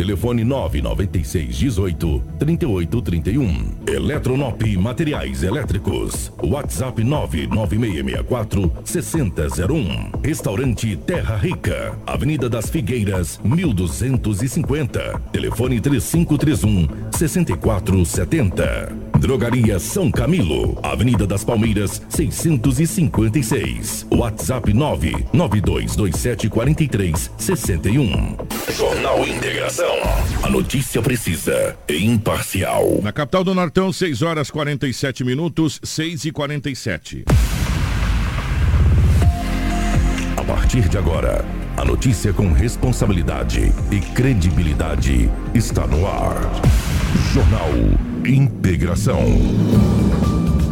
Telefone 996 18 38 31. Eletronop Materiais Elétricos. WhatsApp 99664 6001. Restaurante Terra Rica. Avenida das Figueiras, 1250. Telefone 3531 6470. Drogaria São Camilo. Avenida das Palmeiras, 656. WhatsApp 99227 43 61. Jornal Integração. A notícia precisa e imparcial. Na capital do Nortão, 6 horas 47 minutos, 6 e 47. A partir de agora, a notícia com responsabilidade e credibilidade está no ar. Jornal Integração.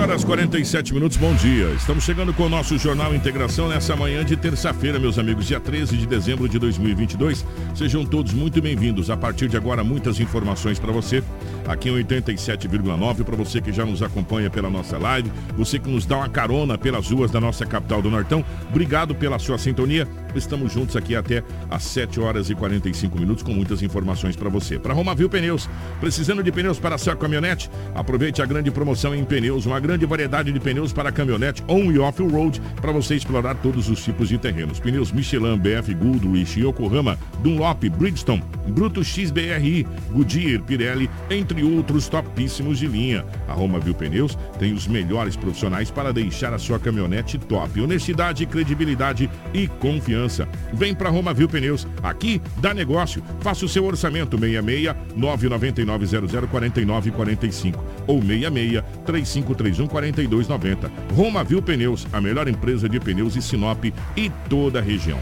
6 horas 47 minutos, bom dia. Estamos chegando com o nosso Jornal Integração nessa manhã de terça-feira, meus amigos, dia 13 de dezembro de 2022. Sejam todos muito bem-vindos. A partir de agora, muitas informações para você aqui em 87,9. Para você que já nos acompanha pela nossa live, você que nos dá uma carona pelas ruas da nossa capital do Nortão, obrigado pela sua sintonia. Estamos juntos aqui até às 7 horas e 45 minutos com muitas informações para você. Para Romavil Pneus, precisando de pneus para sua caminhonete? Aproveite a grande promoção em pneus, uma grande variedade de pneus para caminhonete on e off-road para você explorar todos os tipos de terrenos. Pneus Michelin, BF Goodrich, Yokohama, Dunlop, Bridgestone, Bruto XBRI, Goodyear, Pirelli, entre outros topíssimos de linha. A Romavil Pneus tem os melhores profissionais para deixar a sua caminhonete top. Honestidade, credibilidade e confiança confiança. Vem para Roma Viu Pneus. Aqui dá negócio. Faça o seu orçamento 66 999 00 49 45 ou 66 3531 4290. Roma Viu Pneus, a melhor empresa de pneus em Sinop e toda a região.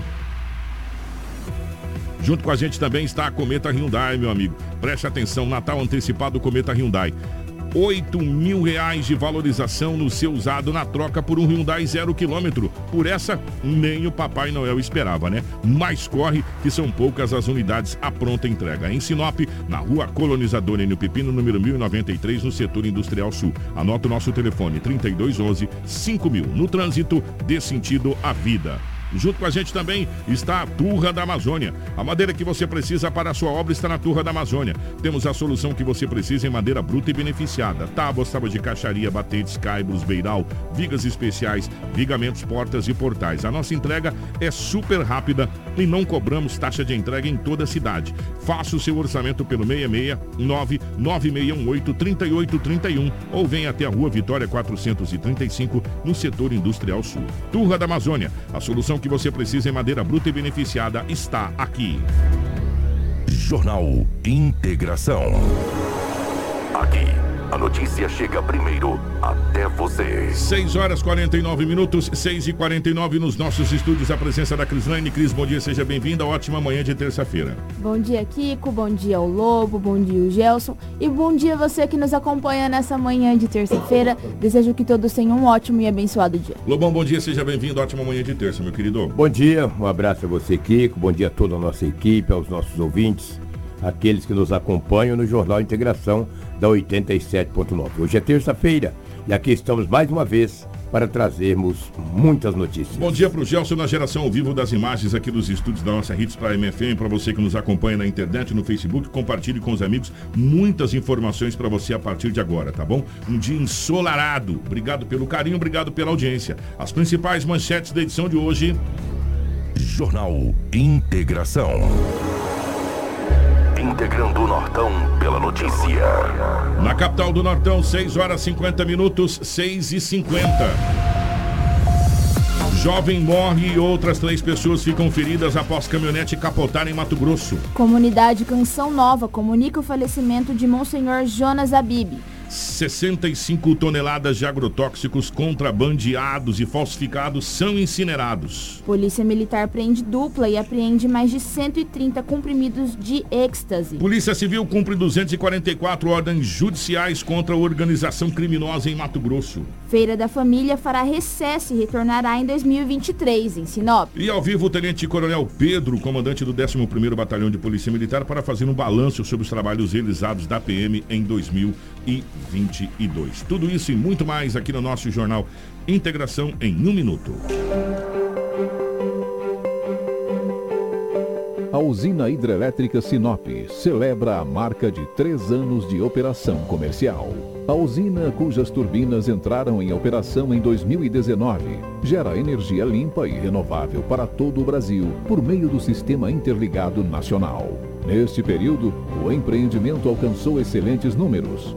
Junto com a gente também está a Cometa Hyundai, meu amigo. Preste atenção, Natal antecipado Cometa Hyundai. 8 mil reais de valorização no seu usado na troca por um Hyundai zero quilômetro. Por essa, nem o Papai Noel esperava, né? Mas corre que são poucas as unidades à pronta entrega. Em Sinop, na rua Colonizadora no Pepino, número 1093, no setor industrial sul. Anota o nosso telefone, 3211 5000. No trânsito, dê sentido à vida. Junto com a gente também está a Turra da Amazônia. A madeira que você precisa para a sua obra está na Turra da Amazônia. Temos a solução que você precisa em madeira bruta e beneficiada. Tábuas, tábuas de caixaria, batentes, caibros, beiral, vigas especiais, vigamentos, portas e portais. A nossa entrega é super rápida e não cobramos taxa de entrega em toda a cidade. Faça o seu orçamento pelo 669 9618 3831 ou venha até a Rua Vitória 435 no setor industrial sul. Turra da Amazônia, a solução que você precisa em madeira bruta e beneficiada está aqui. Jornal Integração. Aqui, a notícia chega primeiro até você. 6 horas 49 minutos, 6 e 49 nos nossos estúdios. A presença da Crislane. Cris, bom dia, seja bem-vinda. Ótima manhã de terça-feira. Bom dia, Kiko. Bom dia, ao Lobo. Bom dia, o Gelson. E bom dia você que nos acompanha nessa manhã de terça-feira. Desejo que todos tenham um ótimo e abençoado dia. Lobão, bom dia, seja bem-vindo. Ótima manhã de terça, meu querido. Bom dia, um abraço a você, Kiko. Bom dia a toda a nossa equipe, aos nossos ouvintes, aqueles que nos acompanham no Jornal Integração da 87.9. Hoje é terça-feira e aqui estamos mais uma vez para trazermos muitas notícias. Bom dia para o Gelson na geração ao vivo das imagens aqui dos estúdios da nossa Hits para a MFM. Para você que nos acompanha na internet, no Facebook, compartilhe com os amigos. Muitas informações para você a partir de agora, tá bom? Um dia ensolarado. Obrigado pelo carinho, obrigado pela audiência. As principais manchetes da edição de hoje. Jornal Integração. Integrando o Nortão pela notícia. Na capital do Nortão, 6 horas 50 minutos, 6 e 50. Jovem morre e outras três pessoas ficam feridas após caminhonete capotar em Mato Grosso. Comunidade Canção Nova comunica o falecimento de Monsenhor Jonas Abib. 65 toneladas de agrotóxicos contrabandeados e falsificados são incinerados. Polícia Militar prende dupla e apreende mais de 130 comprimidos de êxtase. Polícia Civil cumpre 244 ordens judiciais contra a organização criminosa em Mato Grosso. Feira da Família fará recesso e retornará em 2023 em Sinop. E ao vivo o Tenente Coronel Pedro, comandante do 11º Batalhão de Polícia Militar, para fazer um balanço sobre os trabalhos realizados da PM em 2022. Tudo isso e muito mais aqui no nosso jornal Integração em um minuto. A usina hidrelétrica Sinop celebra a marca de três anos de operação comercial. A usina, cujas turbinas entraram em operação em 2019, gera energia limpa e renovável para todo o Brasil por meio do Sistema Interligado Nacional. Neste período, o empreendimento alcançou excelentes números.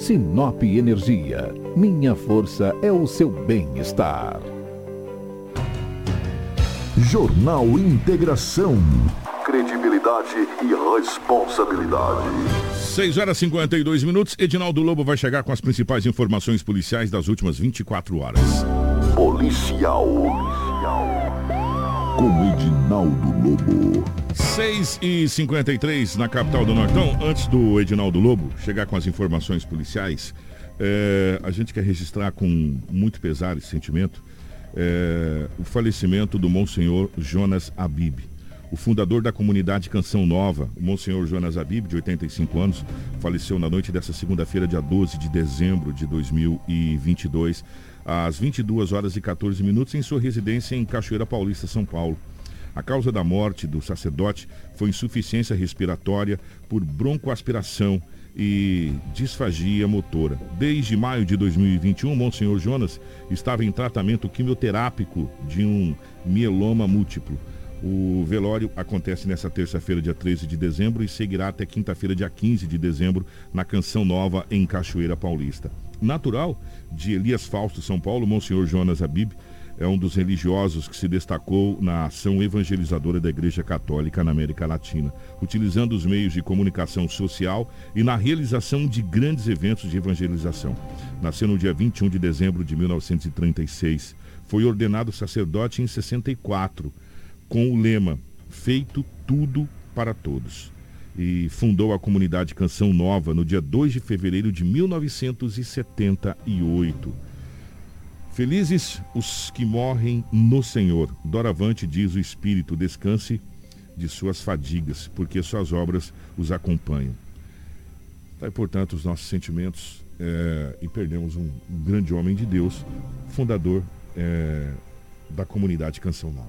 Sinop Energia. Minha força é o seu bem-estar. Jornal Integração. Credibilidade e responsabilidade. 6 horas e 52 minutos. Edinaldo Lobo vai chegar com as principais informações policiais das últimas 24 horas. Policial. Policial. Com Edinaldo Lobo. 6 e 53 na capital do Nortão. Antes do Edinaldo Lobo chegar com as informações policiais, é, a gente quer registrar com muito pesar esse sentimento é, o falecimento do Monsenhor Jonas Abib. O fundador da comunidade Canção Nova, o Monsenhor Jonas Abib, de 85 anos, faleceu na noite dessa segunda-feira, dia 12 de dezembro de 2022, às 22 horas e 14 minutos, em sua residência em Cachoeira Paulista, São Paulo. A causa da morte do sacerdote foi insuficiência respiratória por broncoaspiração e disfagia motora. Desde maio de 2021, Monsenhor Jonas estava em tratamento quimioterápico de um mieloma múltiplo. O velório acontece nesta terça-feira, dia 13 de dezembro, e seguirá até quinta-feira, dia 15 de dezembro, na Canção Nova, em Cachoeira Paulista. Natural de Elias Fausto, São Paulo, Monsenhor Jonas Abib é um dos religiosos que se destacou na ação evangelizadora da Igreja Católica na América Latina, utilizando os meios de comunicação social e na realização de grandes eventos de evangelização. Nasceu no dia 21 de dezembro de 1936. Foi ordenado sacerdote em 64, com o lema Feito tudo para todos. E fundou a comunidade Canção Nova no dia 2 de fevereiro de 1978. Felizes os que morrem no Senhor. Doravante diz o Espírito, descanse de suas fadigas, porque suas obras os acompanham. Tá, portanto, os nossos sentimentos é, e perdemos um, um, grande homem de Deus, fundador é, da comunidade Canção Nova.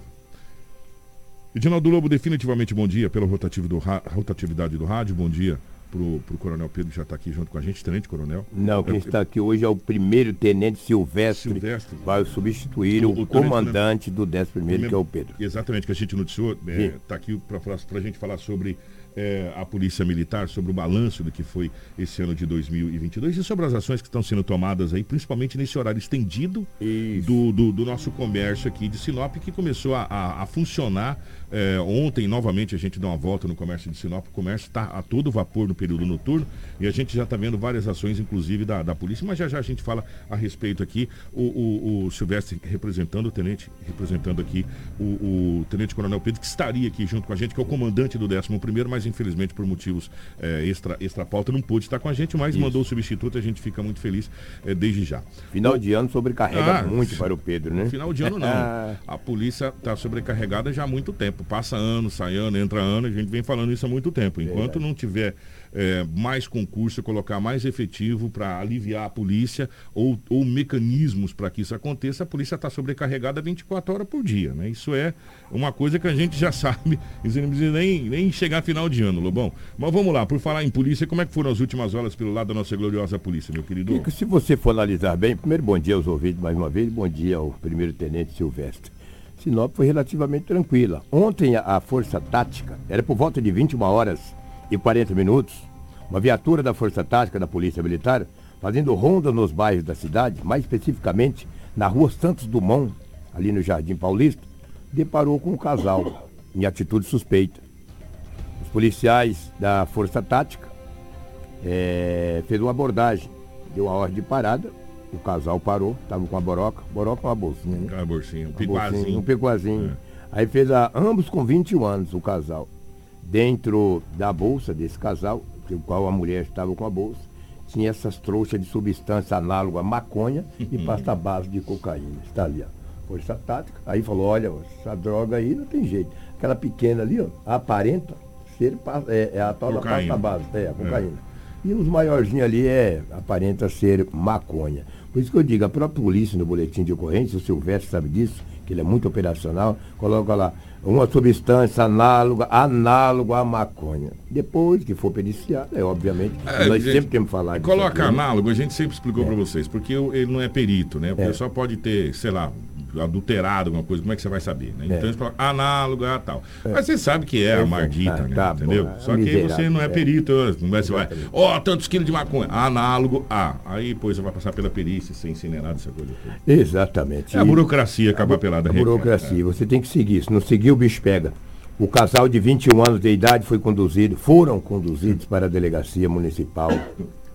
Edinaldo Lobo, definitivamente bom dia pela rotatividade do rádio, bom dia pro, pro Coronel Pedro que já está aqui junto com a gente, Tenente Coronel. Não, quem está aqui hoje é o primeiro Tenente Silvestre, Silvestre. vai substituir o, o, o comandante do 11 primeiro, que é o Pedro. Exatamente, que a gente noticiou, está é, tá aqui para a gente falar sobre é, a Polícia Militar sobre o balanço do que foi esse ano de 2022 e sobre as ações que estão sendo tomadas aí, principalmente nesse horário estendido do, do, do, nosso comércio aqui de Sinop, que começou a, a, a funcionar é, ontem. Novamente a gente dá uma volta no comércio de Sinop, o comércio está a todo vapor no período noturno e a gente já está vendo várias ações, inclusive da, da polícia, mas já já a gente fala a respeito aqui. O, o, o Silvestre representando o tenente, representando aqui o, o Tenente Coronel Pedro, que estaria aqui junto com a gente, que é o comandante do 11 primeiro, mas mas infelizmente por motivos é, extra, extra pauta não pôde estar com a gente, mas Isso. mandou o substituto, a gente fica muito feliz é, desde já. Final de ano sobrecarrega ah, muito para o Pedro, né? Final de ano não. a polícia está sobrecarregada já há muito tempo. Passa ano, sai ano, entra ano, a gente vem falando isso há muito tempo. Enquanto Verdade. não tiver é, mais concurso, colocar mais efetivo para aliviar a polícia ou, ou mecanismos para que isso aconteça, a polícia está sobrecarregada 24 horas por dia. Né? Isso é uma coisa que a gente já sabe, isso não precisa nem, nem chegar final de ano, Lobão. Mas vamos lá, por falar em polícia, como é que foram as últimas horas pelo lado da nossa gloriosa polícia, meu querido? Kiko, se você for analisar bem, primeiro bom dia aos ouvintes mais uma vez, bom dia ao primeiro tenente Silvestre. Sinop foi relativamente tranquila. Ontem a, a Força Tática, era por volta de 21 horas e 40 minutos, uma viatura da Força Tática da Polícia Militar, fazendo ronda nos bairros da cidade, mais especificamente na rua Santos Dumont, ali no Jardim Paulista, deparou com um casal em atitude suspeita. Os policiais da Força Tática é, fez uma abordagem, deu a ordem de parada, o casal parou, estava com a boroca. Boroca é uma bolsinha, né? Uma bolsinha, um picuazinho. Um picuazinho. É. Aí fez a, ambos com 21 anos, o casal. Dentro da bolsa desse casal, o qual a mulher estava com a bolsa, tinha essas trouxas de substância análoga à maconha e pasta base de cocaína. Está ali, ó. Força tática. Aí falou, olha, essa droga aí não tem jeito. Aquela pequena ali, ó, aparenta ser é, é a tal cocaína. da pasta base, é, a cocaína. É. E os maiorzinhos ali é, aparenta ser maconha. Por isso que eu digo, a própria polícia no boletim de ocorrência, o Silvestre sabe disso, que ele é muito operacional, coloca lá uma substância análoga, análogo à maconha. Depois que for periciado, é obviamente, é, nós gente, sempre temos que falar disso. Coloca aqui, né? análogo, a gente sempre explicou é. para vocês, porque ele não é perito, né? O é. pessoal pode ter, sei lá, adulterado, alguma coisa, como é que você vai saber? Né? Então é. eles falam análogo a tal. É. Mas você sabe que é a mardita, ah, né? Tá entendeu? Bom, Só que você não é, é. perito, não vai, você vai, ó, oh, tantos quilos de maconha, análogo a. Aí depois você vai passar pela perícia, ser incinerado, essa coisa toda. Exatamente. É a burocracia acaba pelada. A burocracia, você tem que seguir, se não seguir o bicho pega. O casal de 21 anos de idade foi conduzido, foram conduzidos para a delegacia municipal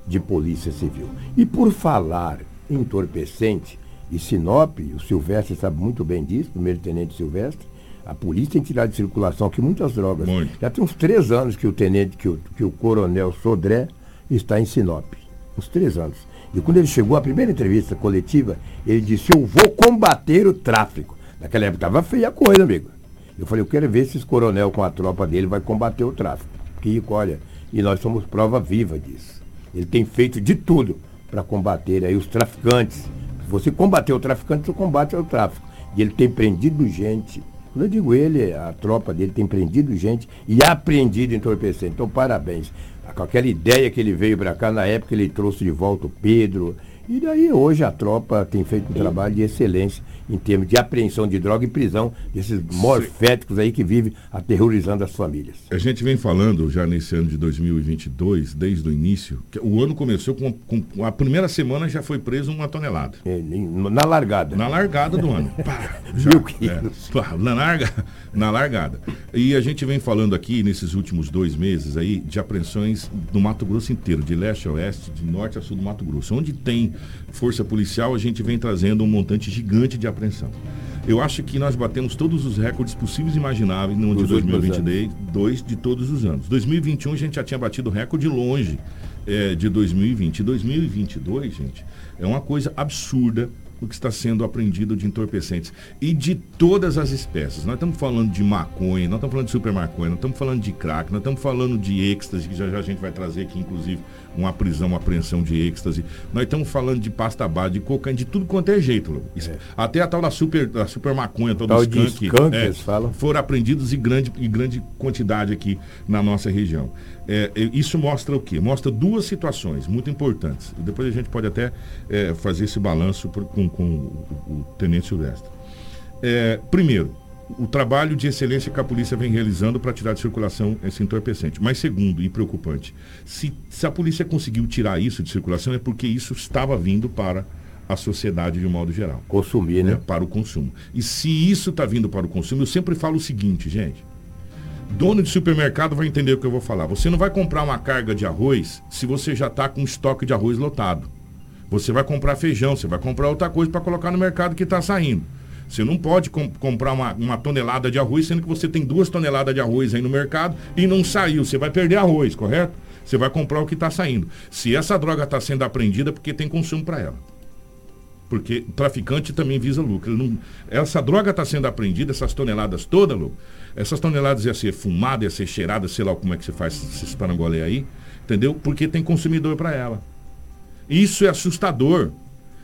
de polícia civil. E por falar entorpecente, e Sinop, o Silvestre sabe muito bem disso, primeiro tenente Silvestre, a polícia tem tirado de circulação aqui muitas drogas. Muito. Já tem uns três anos que o tenente, que o, que o coronel Sodré está em Sinop. Uns três anos. E quando ele chegou, a primeira entrevista coletiva, ele disse, eu vou combater o tráfico. Naquela época estava feia a coisa, amigo. Eu falei, eu quero ver se esse coronel com a tropa dele vai combater o tráfico. Kiko, olha, e nós somos prova viva disso. Ele tem feito de tudo para combater aí os traficantes, você combater o traficante, você combate o tráfico. E ele tem prendido gente. Quando eu digo ele, a tropa dele tem prendido gente e apreendido entorpecente. Então, parabéns. Com aquela ideia que ele veio para cá, na época ele trouxe de volta o Pedro. E daí hoje a tropa tem feito um trabalho de excelência em termos de apreensão de droga e prisão desses morféticos aí que vivem aterrorizando as famílias. A gente vem falando já nesse ano de 2022, desde o início, que o ano começou com, com a primeira semana já foi preso uma tonelada. É, na largada. Na largada do ano. Pá, já, é, pá, na, larga, na largada. E a gente vem falando aqui nesses últimos dois meses aí de apreensões no Mato Grosso inteiro, de leste a oeste, de norte a sul do Mato Grosso. Onde tem força policial, a gente vem trazendo um montante gigante de apreensão. Eu acho que nós batemos todos os recordes possíveis e imagináveis no ano de 2022 de todos os anos. 2021 a gente já tinha batido recorde longe é, de 2020. 2022, gente, é uma coisa absurda o que está sendo apreendido de entorpecentes. E de todas as espécies. Nós estamos falando de maconha, nós estamos falando de super maconha, nós estamos falando de crack, nós estamos falando de êxtase, que já, já a gente vai trazer aqui, inclusive, uma prisão, uma apreensão de êxtase. Nós estamos falando de pasta base, de cocaína, de tudo quanto é jeito. É. Até a tal da super, da super maconha, todo tal skunk, skunk é, foram apreendidos em grande, em grande quantidade aqui na nossa região. É, é, isso mostra o quê? Mostra duas situações muito importantes. Depois a gente pode até é, fazer esse balanço por, com, com o, o, Tenente Silvestre. É, primeiro, o trabalho de excelência que a polícia vem realizando para tirar de circulação esse entorpecente. Mas segundo, e preocupante, se, se a polícia conseguiu tirar isso de circulação é porque isso estava vindo para a sociedade de um modo geral. Consumir, né? É, para o consumo. E se isso está vindo para o consumo, eu sempre falo o seguinte, gente dono de supermercado vai entender o que eu vou falar. Você não vai comprar uma carga de arroz se você já está com estoque de arroz lotado. Você vai comprar feijão, você vai comprar outra coisa para colocar no mercado que está saindo. Você não pode com, comprar uma, uma, tonelada de arroz, sendo que você tem duas toneladas de arroz aí no mercado e não saiu. Você vai perder arroz, correto? Você vai comprar o que está saindo. Se essa droga está sendo apreendida, é porque tem consumo para ela. Porque o traficante também visa lucro. Não, essa droga está sendo apreendida, essas toneladas todas, Lu, essas toneladas ia ser fumada, ia ser cheirada, sei lá como é que você faz esses parangolé aí. Entendeu? Porque tem consumidor para ela. Isso é assustador.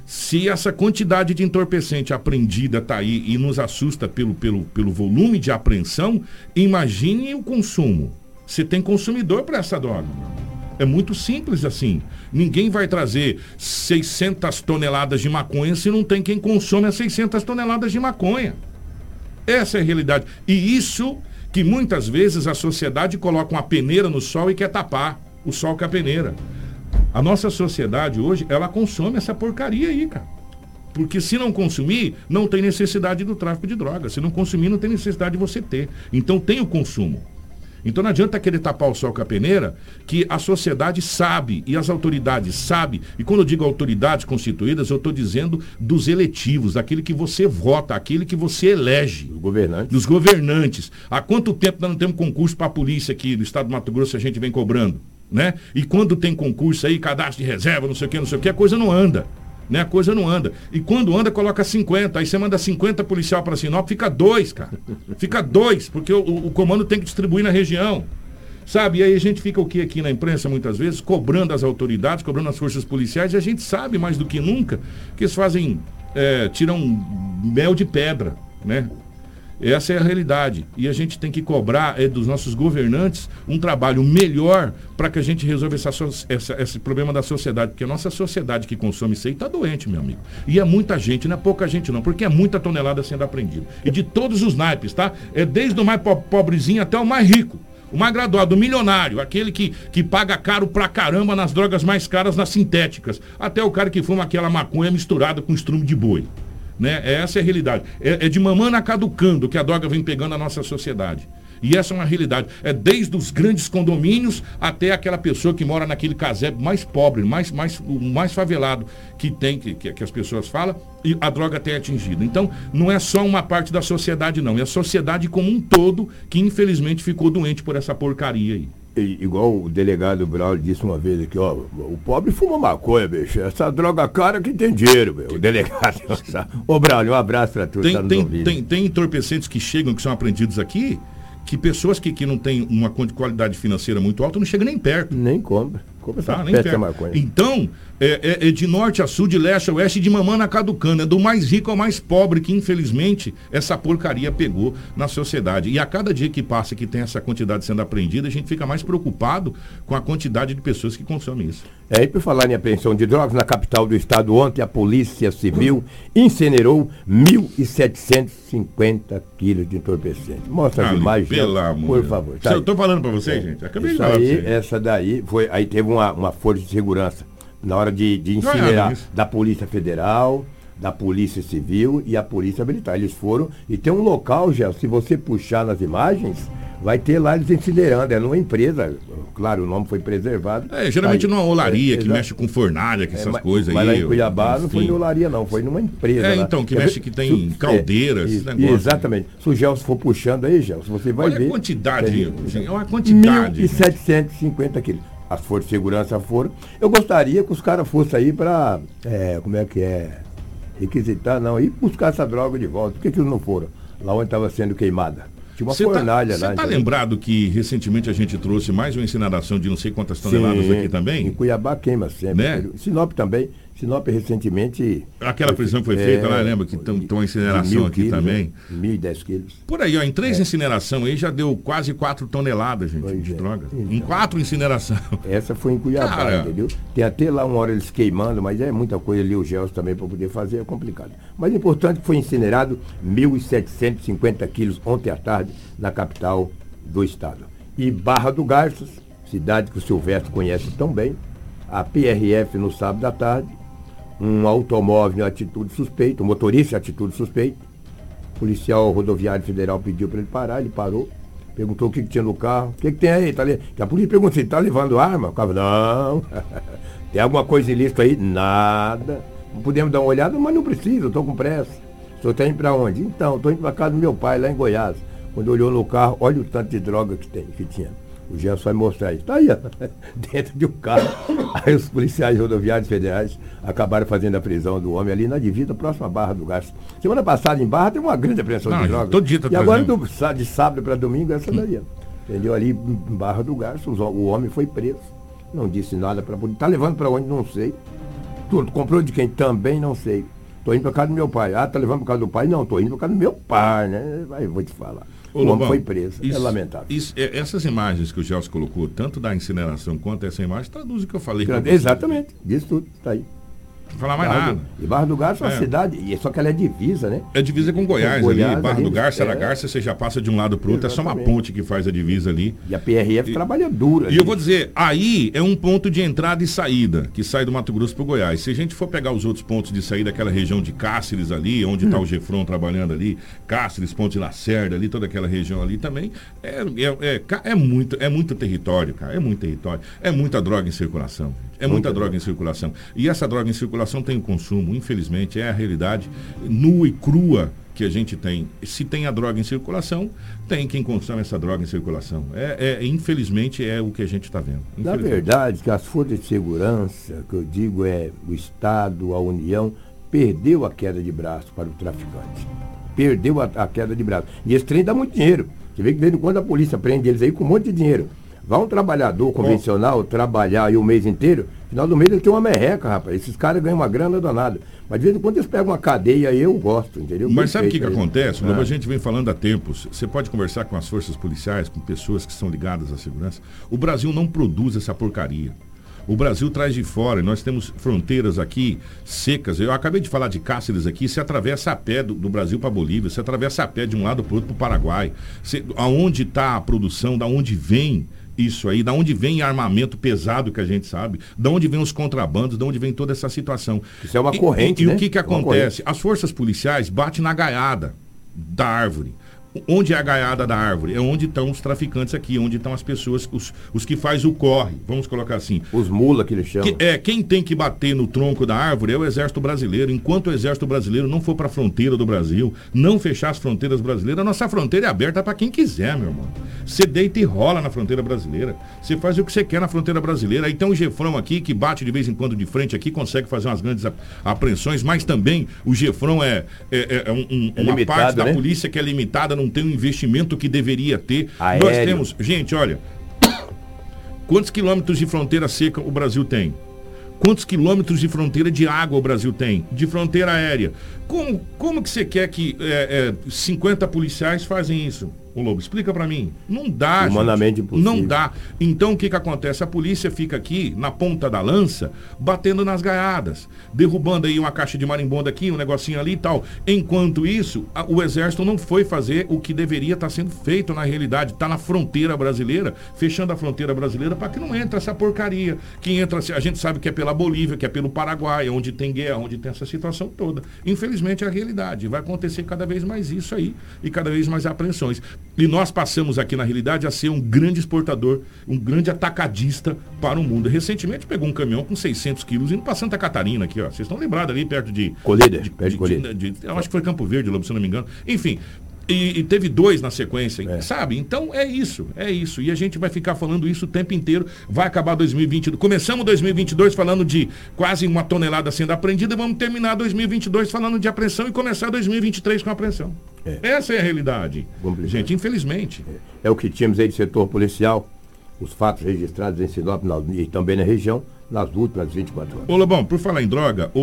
Se essa quantidade de entorpecente apreendida está aí e nos assusta pelo, pelo, pelo volume de apreensão, imagine o consumo. Você tem consumidor para essa droga. É muito simples assim. Ninguém vai trazer 600 toneladas de maconha se não tem quem consome as 600 toneladas de maconha. Essa é a realidade. E isso que muitas vezes a sociedade coloca uma peneira no sol e quer tapar o sol com a peneira. A nossa sociedade hoje, ela consome essa porcaria aí, cara. Porque se não consumir, não tem necessidade do tráfico de drogas. Se não consumir, não tem necessidade de você ter. Então tem o consumo. Então não adianta querer tapar o sol com a peneira, que a sociedade sabe e as autoridades sabem. E quando eu digo autoridades constituídas, eu estou dizendo dos eletivos, daquele que você vota, aquele que você elege. Os governantes. Dos governantes. Há quanto tempo nós não temos concurso para a polícia aqui no estado do Mato Grosso a gente vem cobrando? Né? E quando tem concurso aí, cadastro de reserva, não sei o que, não sei o que, a coisa não anda né? A coisa não anda. E quando anda, coloca 50. Aí você manda 50 policial para Sinop, fica dois, cara. Fica dois, porque o, o, comando tem que distribuir na região. Sabe? E aí a gente fica o que aqui na imprensa muitas vezes, cobrando as autoridades, cobrando as forças policiais, e a gente sabe mais do que nunca que eles fazem, é, tiram mel de pedra, né? Essa é a realidade. E a gente tem que cobrar é, dos nossos governantes um trabalho melhor para que a gente resolva essa, essa, esse problema da sociedade. Porque a nossa sociedade que consome isso aí está doente, meu amigo. E é muita gente, não é pouca gente não, porque é muita tonelada sendo apreendida. E de todos os naipes, tá? É desde o mais po pobrezinho até o mais rico. O mais graduado, o milionário, aquele que, que paga caro pra caramba nas drogas mais caras, nas sintéticas. Até o cara que fuma aquela maconha misturada com estrume de boi. Né? Essa é a realidade. É, é de mamana caducando que a droga vem pegando a nossa sociedade. E essa é uma realidade. É desde os grandes condomínios até aquela pessoa que mora naquele casebre mais pobre, mais, mais, o mais favelado que tem, que, que as pessoas falam, e a droga tem atingido. Então, não é só uma parte da sociedade, não. É a sociedade como um todo que, infelizmente, ficou doente por essa porcaria aí igual o delegado Braulio disse uma vez aqui, ó, o pobre fuma maconha, bicho. Essa droga cara que tem dinheiro, meu. O delegado. Ô, Braulio, um abraço pra tu. Tem, tá tem, tem, tem entorpecentes que chegam, que são aprendidos aqui, que pessoas que, que não têm uma qualidade financeira muito alta não chegam nem perto. Nem compra. Compra tá, nem perto. Maconha. Então, é, é, é, de norte a sul, de leste a oeste, de mamana a caducana. É do mais rico ao mais pobre, que infelizmente essa porcaria pegou na sociedade. E a cada dia que passa que tem essa quantidade sendo apreendida, a gente fica mais preocupado com a quantidade de pessoas que consomem isso. É, e por falar em apreensão de drogas, na capital do estado ontem, a Polícia Civil incinerou 1.750 quilos de entorpecente. Mostra as imagens, pelo amor. por favor. Tá eu estou falando para vocês, é. gente. Acabei Isso de falar aí, Essa daí, foi, aí teve uma, uma força de segurança na hora de, de incinerar da Polícia Federal, da Polícia Civil e a Polícia Militar. Eles foram e tem um local, já, se você puxar nas imagens, vai ter lá eles incinerando. É numa empresa, claro, o nome foi preservado. É, geralmente numa olaria é, que mexe com fornalha, que é, essas coisas mas aí. Mas lá em Cuiabá não foi em olaria, não, foi numa empresa. É, lá. então, que Quer mexe ver? que tem Su caldeiras. É, exatamente. Se o Gelson for puxando aí, Gelson, você vai Olha ver. a quantidade, é uma quantidade. 1.750 quilos as forças de segurança foram. Eu gostaria que os caras fossem aí para, é, como é que é, requisitar, não, e buscar essa droga de volta. Por que, que eles não foram? Lá onde estava sendo queimada. Tinha uma cê tá- fornalha tá, lá. Você está lembrado que recentemente a gente trouxe mais uma incineração de não sei quantas toneladas Sim, aqui também? Em Cuiabá queima sempre. Né? Sinop também. Sinop recentemente. Aquela prisão foi feita é, lá, lembra? Que tem uma incineração aqui quilos, também. Né? Mil e dez quilos. Por aí, ó, em três é. incineração aí já deu quase quatro toneladas, gente, pois de é. droga. Então, em quatro incineração. Essa foi em Cuiabá, Cara, entendeu? Tem até lá uma hora eles queimando, mas é muita coisa ali, o Gels também para poder fazer, é complicado. Mas o importante é que foi incinerado 1.750 quilos ontem à tarde na capital do estado. E Barra do Garças, cidade que o Silvestre conhece tão bem, a PRF no sábado à tarde um automóvel em atitude suspeita, um motorista em atitude suspeita. O policial rodoviário federal pediu para ele parar, ele parou, perguntou o que, que tinha no carro. O que, que tem aí? Tá a polícia perguntou se ele está levando arma. O cara não. tem alguma coisa ilícita aí? Nada. Podemos dar uma olhada, mas não precisa, estou com pressa. O senhor está indo para onde? Então, estou indo para casa do meu pai, lá em Goiás. Quando olhou no carro, olha o tanto de droga que tem, que tinha. O Gerson vai mostrar isso. Está aí, ó, dentro de um carro. Aí os policiais rodoviários federais acabaram fazendo a prisão do homem ali na divisa, próxima Barra do Gás. Semana passada em Barra teve uma grande apreensão Não, de drogas. Todo dia tá e agora do, de sábado para domingo, essa daí. Entendeu? Ali em Barra do Gás, o homem foi preso Não disse nada para a polícia. Tá levando para onde? Não sei. Tudo. Comprou de quem? Também não sei. Tô indo para casa do meu pai. Ah, tá levando para casa do pai? Não, tô indo para casa do meu pai, né? Vai, vou te falar. Ô, o Lobão, homem foi preso. É isso, é lamentável. Isso, é, essas imagens que o Gelson colocou, tanto da incineração quanto essa imagem, traduz o que eu falei. Exatamente. Diz tudo. Tá aí. Falar mais Barra nada. Do, e Barra do Garça é uma é. cidade, só que ela é divisa, né? É divisa com Goiás, com Goiás ali. Barra do Garça, é. Garça, você já passa de um lado para o outro, é só uma ponte que faz a divisa ali. E a PRF e, trabalha dura. E eu vou dizer, aí é um ponto de entrada e saída, que sai do Mato Grosso para o Goiás. Se a gente for pegar os outros pontos de saída daquela região de Cáceres ali, onde está hum. o Gefron trabalhando ali, Cáceres, Ponte Lacerda ali, toda aquela região ali também, é, é, é, é, muito, é muito território, cara, é muito território. É muita droga em circulação. É muita, muita droga em circulação. E essa droga em circulação tem consumo, infelizmente, é a realidade nua e crua que a gente tem. Se tem a droga em circulação, tem quem consome essa droga em circulação. É, é infelizmente, é o que a gente está vendo. Na verdade, que as forças de segurança, que eu digo é o Estado, a União, perdeu a queda de braço para o traficante. Perdeu a, a queda de braço. E esse trem dá muito dinheiro. Você vê que desde quando a polícia prende eles aí com um monte de dinheiro. Vai um trabalhador convencional trabalhar aí o mês inteiro, final do mês ele tem uma merreca, rapaz. Esses caras ganham uma grana danada. Mas de vez em quando eles pegam uma cadeia aí, eu gosto, entendeu? Mas sabe o que, que acontece? Ah. A gente vem falando há tempos. Você pode conversar com as forças policiais, com pessoas que são ligadas à segurança. O Brasil não produz essa porcaria. O Brasil traz de fora, e nós temos fronteiras aqui secas. Eu acabei de falar de Cáceres aqui, você atravessa a pé do, do Brasil para Bolívia, você atravessa a pé de um lado para o outro para o Paraguai. Você, aonde está a produção, da onde vem isso aí, da onde vem armamento pesado que a gente sabe, da onde vem os contrabandos, da onde vem toda essa situação. Isso é uma corrente, e, né? E o que, que acontece? As forças policiais batem na gaiada da árvore. Onde é a gaiada da árvore? É onde estão os traficantes aqui, onde estão as pessoas, os, os que faz o corre, vamos colocar assim. Os mula que eles chamam. Que, é, quem tem que bater no tronco da árvore é o exército brasileiro. Enquanto o exército brasileiro não for para a fronteira do Brasil, não fechar as fronteiras brasileiras, a nossa fronteira é aberta para quem quiser, meu irmão. Você deita e rola na fronteira brasileira. Você faz o que você quer na fronteira brasileira. Aí tem o Gefrão aqui, que bate de vez em quando de frente aqui, consegue fazer umas grandes apreensões, mas também o Gefrão é, é, é um, um, é uma parte da né? polícia que é limitada, não tem um investimento que deveria ter. Aéreo. Nós temos, gente, olha, quantos quilômetros de fronteira seca o Brasil tem? Quantos quilômetros de fronteira de água o Brasil tem? De fronteira aérea. Como, como que você quer que é, é, 50 policiais fazem isso? O Lobo, explica para mim. Não dá, Humanamente gente. impossível. Não dá. Então o que que acontece? A polícia fica aqui na ponta da lança, batendo nas gaiadas, derrubando aí uma caixa de marimbondo aqui, um negocinho ali e tal. Enquanto isso, a, o exército não foi fazer o que deveria estar tá sendo feito na realidade, está na fronteira brasileira, fechando a fronteira brasileira para que não entre essa porcaria. Que entra, a gente sabe que é pela Bolívia, que é pelo Paraguai, onde tem guerra, onde tem essa situação toda. Infelizmente é a realidade. Vai acontecer cada vez mais isso aí e cada vez mais apreensões. E nós passamos aqui, na realidade, a ser um grande exportador, um grande atacadista para o mundo. Recentemente pegou um caminhão com 600 quilos indo para Santa Catarina aqui, ó. Vocês estão lembrados ali perto de... Colíder, de, perto de, Colíder. De, de, eu acho que foi Campo Verde, se não me engano. Enfim, e, e, teve dois na sequência, é. sabe? Então é isso, é isso. E a gente vai ficar falando isso o tempo inteiro. Vai acabar 2022. Começamos 2022 falando de quase uma tonelada sendo apreendida. Vamos terminar 2022 falando de apreensão e começar 2023 com apreensão. É. Essa é a realidade. Complicado. Gente, infelizmente. É. é. o que tínhamos aí de setor policial. Os fatos registrados em Sinop e também na região nas últimas 24 horas. Ô Lobão, por falar em droga, o,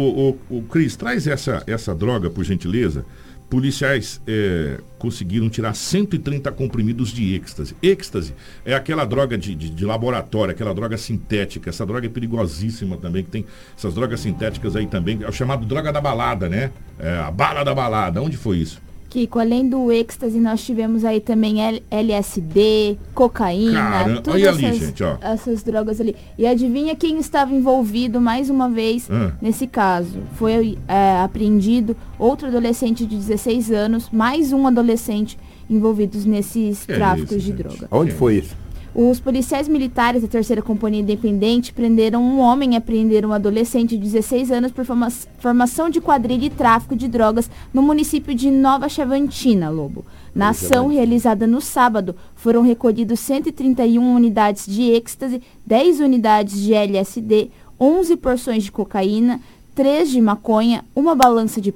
o, o Cris, traz essa, essa droga, por gentileza policiais é, conseguiram tirar 130 comprimidos de êxtase. Êxtase é aquela droga de, de, de, laboratório, aquela droga sintética. Essa droga é perigosíssima também, que tem essas drogas sintéticas aí também. É o chamado droga da balada, né? É, a bala da balada. Onde foi isso? Kiko, além do êxtase, nós tivemos aí também LSD, cocaína, Caramba, todas ali, essas, gente, essas, drogas ali. E adivinha quem estava envolvido mais uma vez ah. nesse caso? Foi é, apreendido outro adolescente de 16 anos, mais um adolescente envolvidos nesses que tráficos é isso, de gente? droga. Onde foi isso? Os policiais militares da terceira companhia independente prenderam um homem e apreenderam um adolescente de 16 anos por forma formação de quadrilha e tráfico de drogas no município de Nova Chavantina, Lobo. Na ação realizada no sábado, foram recolhidos 131 unidades de êxtase, 10 unidades de LSD, 11 porções de cocaína, três de maconha, uma balança de,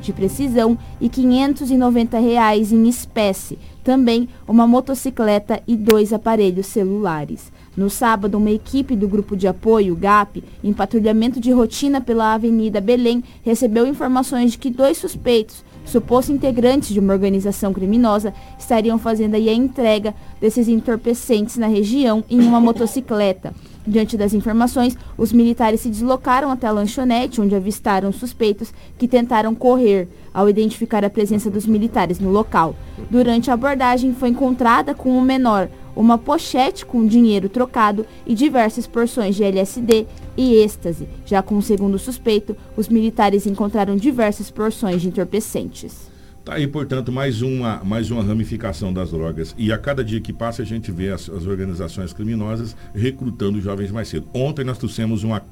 de precisão e 590 reais em espécie, também uma motocicleta e dois aparelhos celulares. No sábado, uma equipe do grupo de apoio, GAP, em patrulhamento de rotina pela Avenida Belém, recebeu informações de que dois suspeitos, supostos integrantes de uma organização criminosa, estariam fazendo a entrega desses entorpecentes na região em uma motocicleta. Diante das informações, os militares se deslocaram até a lanchonete, onde avistaram suspeitos que tentaram correr ao identificar a presença dos militares no local. Durante a abordagem, foi encontrada com o menor uma pochete com dinheiro trocado e diversas porções de LSD e êxtase. Já com o segundo suspeito, os militares encontraram diversas porções de entorpecentes. Tá aí, portanto, mais uma, mais uma ramificação das drogas. E a cada dia que passa, a gente vê as, as organizações criminosas recrutando jovens mais cedo. Ontem nós trouxemos uma,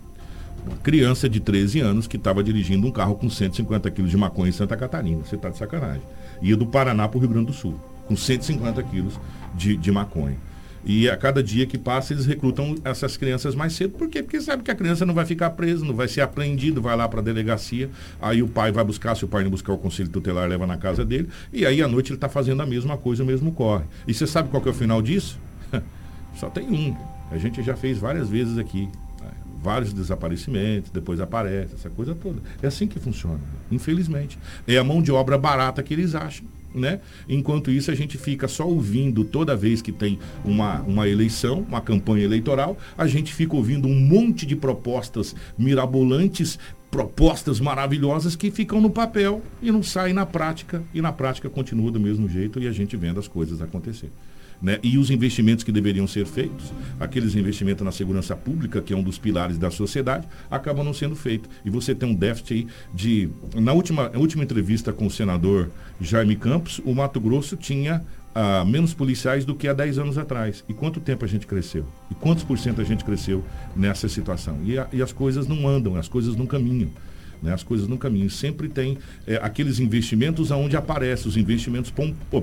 uma criança de 13 anos que estava dirigindo um carro com 150 quilos de maconha em Santa Catarina. Você está de sacanagem. Ia do Paraná para o Rio Grande do Sul, com 150 quilos de, de maconha. E a cada dia que passa, eles recrutam essas crianças mais cedo. Por quê? Porque sabe que a criança não vai ficar presa, não vai ser apreendido, vai lá para a delegacia, aí o pai vai buscar, se o pai não buscar o conselho tutelar, leva na casa dele, e aí à noite ele está fazendo a mesma coisa, o mesmo corre. E você sabe qual que é o final disso? Só tem um. A gente já fez várias vezes aqui. Né? Vários desaparecimentos, depois aparece, essa coisa toda. É assim que funciona, infelizmente. É a mão de obra barata que eles acham né? Enquanto isso, a gente fica só ouvindo toda vez que tem uma, uma eleição, uma campanha eleitoral, a gente fica ouvindo um monte de propostas mirabolantes, propostas maravilhosas que ficam no papel e não saem na prática, e na prática continua do mesmo jeito e a gente vendo as coisas acontecer né? e os investimentos que deveriam ser feitos, aqueles investimentos na segurança pública, que é um dos pilares da sociedade, acabam não sendo feitos. E você tem um déficit aí de. Na última, última entrevista com o senador Jaime Campos, o Mato Grosso tinha ah, menos policiais do que há 10 anos atrás. E quanto tempo a gente cresceu? E quantos por cento a gente cresceu nessa situação? E, a, e as coisas não andam, as coisas não caminham. Né? As coisas no caminho. Sempre tem é, aqueles investimentos aonde aparecem, os investimentos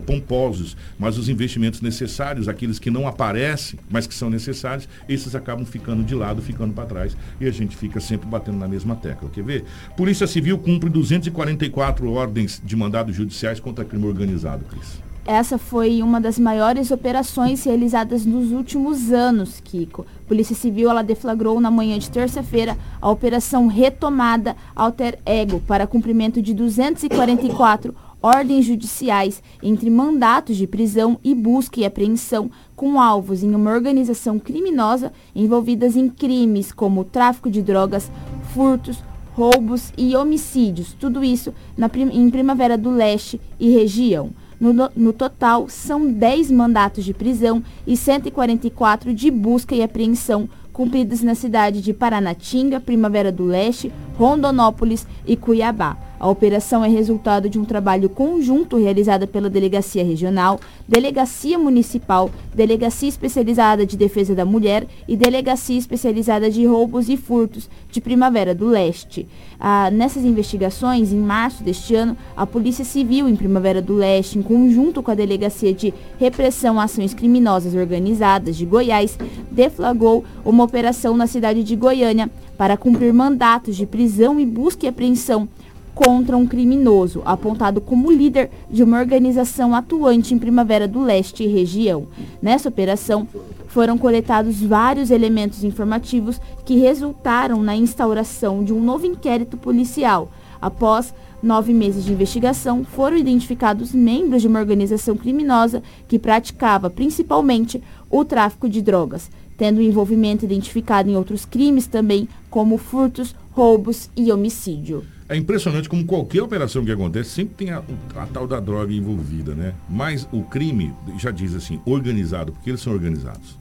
pomposos, mas os investimentos necessários, aqueles que não aparecem, mas que são necessários, esses acabam ficando de lado, ficando para trás. E a gente fica sempre batendo na mesma tecla. Quer ver? Polícia Civil cumpre 244 ordens de mandados judiciais contra crime organizado, Cris. Essa foi uma das maiores operações realizadas nos últimos anos, Kiko. Polícia Civil ela deflagrou na manhã de terça-feira a operação Retomada Alter Ego para cumprimento de 244 ordens judiciais entre mandatos de prisão e busca e apreensão com alvos em uma organização criminosa envolvidas em crimes como tráfico de drogas, furtos, roubos e homicídios. Tudo isso na, em Primavera do Leste e região. No, no, total, são 10 mandatos de prisão e 144 de busca e apreensão cumpridos na cidade de Paranatinga, Primavera do Leste, Rondonópolis e Cuiabá. A operação é resultado de um trabalho conjunto realizado pela Delegacia Regional, Delegacia Municipal, Delegacia Especializada de Defesa da Mulher e Delegacia Especializada de Roubos e Furtos de Primavera do Leste. Ah, nessas investigações, em março deste ano, a Polícia Civil em Primavera do Leste, em conjunto com a Delegacia de Repressão a Ações Criminosas Organizadas de Goiás, deflagrou uma operação na cidade de Goiânia para cumprir mandatos de prisão e busca e apreensão contra um criminoso, apontado como líder de uma organização atuante em Primavera do Leste e região. Nessa operação, foram coletados vários elementos informativos que resultaram na instauração de um novo inquérito policial. Após nove meses de investigação, foram identificados membros de uma organização criminosa que praticava principalmente o tráfico de drogas, tendo envolvimento identificado em outros crimes também, como furtos, roubos e homicídio. É impressionante como qualquer operação que acontece sempre tem a, a, tal da droga envolvida, né? Mas o crime, já diz assim, organizado, porque eles são organizados.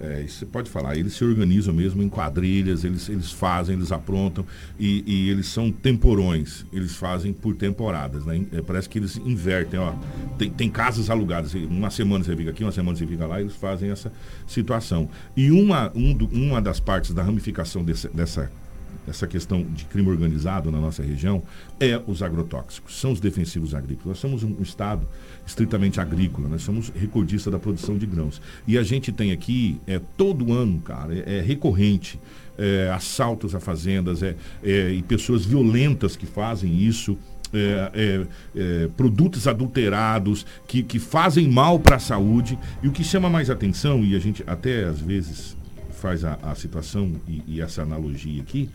É, você pode falar, eles se organizam mesmo em quadrilhas, eles, eles fazem, eles aprontam e, e eles são temporões, eles fazem por temporadas, né? É, parece que eles invertem, ó. Tem, tem casas alugadas, uma semana você fica aqui, uma semana você fica lá, eles fazem essa situação. E uma, um, uma das partes da ramificação desse, dessa essa questão de crime organizado na nossa região é os agrotóxicos, são os defensivos agrícolas. Nós somos um estado estritamente agrícola, nós somos recordista da produção de grãos. E a gente tem aqui, é, todo ano, cara, é, é recorrente, é, assaltos a fazendas é, é, e pessoas violentas que fazem isso. É, é, é, produtos adulterados que, que fazem mal para a saúde. E o que chama mais atenção, e a gente até às vezes faz a, a situação e, e, essa analogia aqui,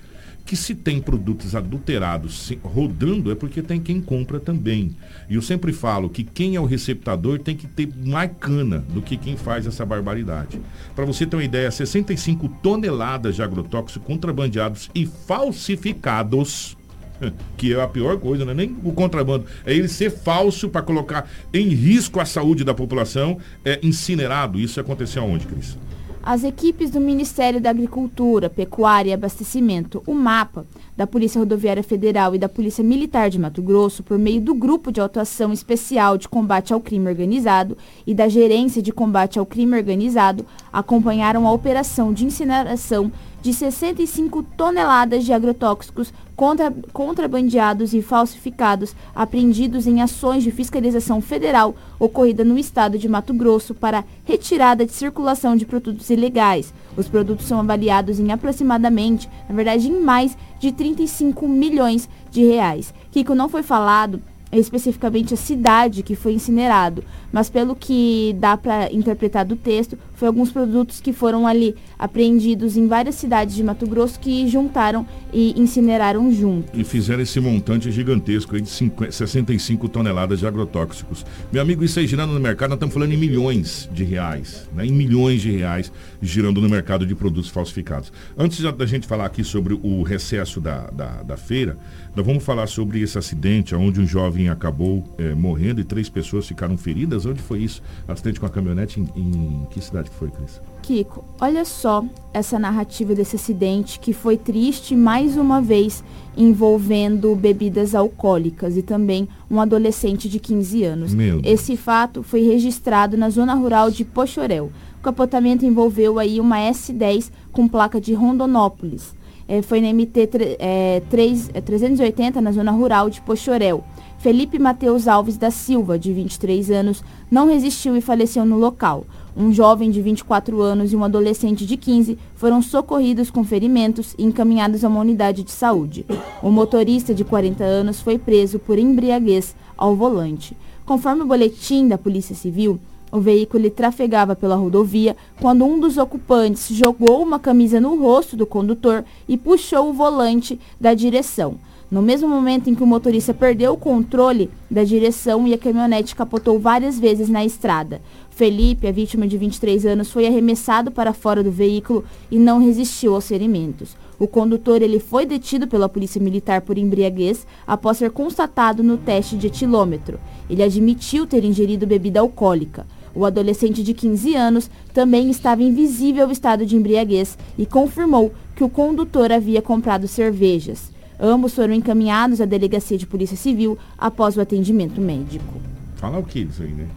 que se tem produtos adulterados rodando é porque tem quem compra também. E eu sempre falo que quem é o receptador tem que ter mais cana do que quem faz essa barbaridade. Para você ter uma ideia, 65 toneladas de agrotóxicos contrabandeados e falsificados que é a pior coisa, não é nem o contrabando, é ele ser falso para colocar em risco a saúde da população, é incinerado. Isso aconteceu aonde, Cris? As equipes do Ministério da Agricultura, Pecuária e Abastecimento, o MAPA, da Polícia Rodoviária Federal e da Polícia Militar de Mato Grosso, por meio do Grupo de Atuação Especial de Combate ao Crime Organizado e da Gerência de Combate ao Crime Organizado, acompanharam a operação de incineração de 65 toneladas de agrotóxicos contra, contrabandeados e falsificados apreendidos em ações de fiscalização federal ocorrida no estado de Mato Grosso para retirada de circulação de produtos ilegais. Os produtos são avaliados em aproximadamente, na verdade, em mais de 35 milhões de reais. Kiko não foi falado especificamente a cidade que foi incinerado, mas pelo que dá para interpretar do texto, foi alguns produtos que foram ali apreendidos em várias cidades de Mato Grosso que juntaram e incineraram junto. E fizeram esse montante gigantesco aí de 50, 65 toneladas de agrotóxicos. Meu amigo, isso aí girando no mercado, nós estamos falando em milhões de reais, né? em milhões de reais girando no mercado de produtos falsificados. Antes da gente falar aqui sobre o recesso da, da, da feira, nós vamos falar sobre esse acidente onde um jovem acabou é, morrendo e três pessoas ficaram feridas. Onde foi isso? Acidente com a caminhonete em, em que cidade que foi, Cris? Kiko, olha só essa narrativa desse acidente que foi triste mais uma vez envolvendo bebidas alcoólicas e também um adolescente de 15 anos. Esse fato foi registrado na zona rural de Pochorel. O capotamento envolveu aí uma S10 com placa de Rondonópolis é, foi na MT é, 3, é, 380, na zona rural de Pochorel. Felipe Mateus Alves da Silva, de 23 anos, não resistiu e faleceu no local. Um jovem de 24 anos e um adolescente de 15 foram socorridos com ferimentos e encaminhados a uma unidade de saúde. O motorista de 40 anos foi preso por embriaguez ao volante. Conforme o boletim da Polícia Civil, o veículo trafegava pela rodovia quando um dos ocupantes jogou uma camisa no rosto do condutor e puxou o volante da direção. No mesmo momento em que o motorista perdeu o controle da direção e a caminhonete capotou várias vezes na estrada. Felipe, a vítima de 23 anos, foi arremessado para fora do veículo e não resistiu aos ferimentos. O condutor ele foi detido pela Polícia Militar por embriaguez após ser constatado no teste de etilômetro. Ele admitiu ter ingerido bebida alcoólica. O adolescente de 15 anos também estava em visível estado de embriaguez e confirmou que o condutor havia comprado cervejas. Ambos foram encaminhados à delegacia de polícia civil após o atendimento médico. Fala o que isso aí, né?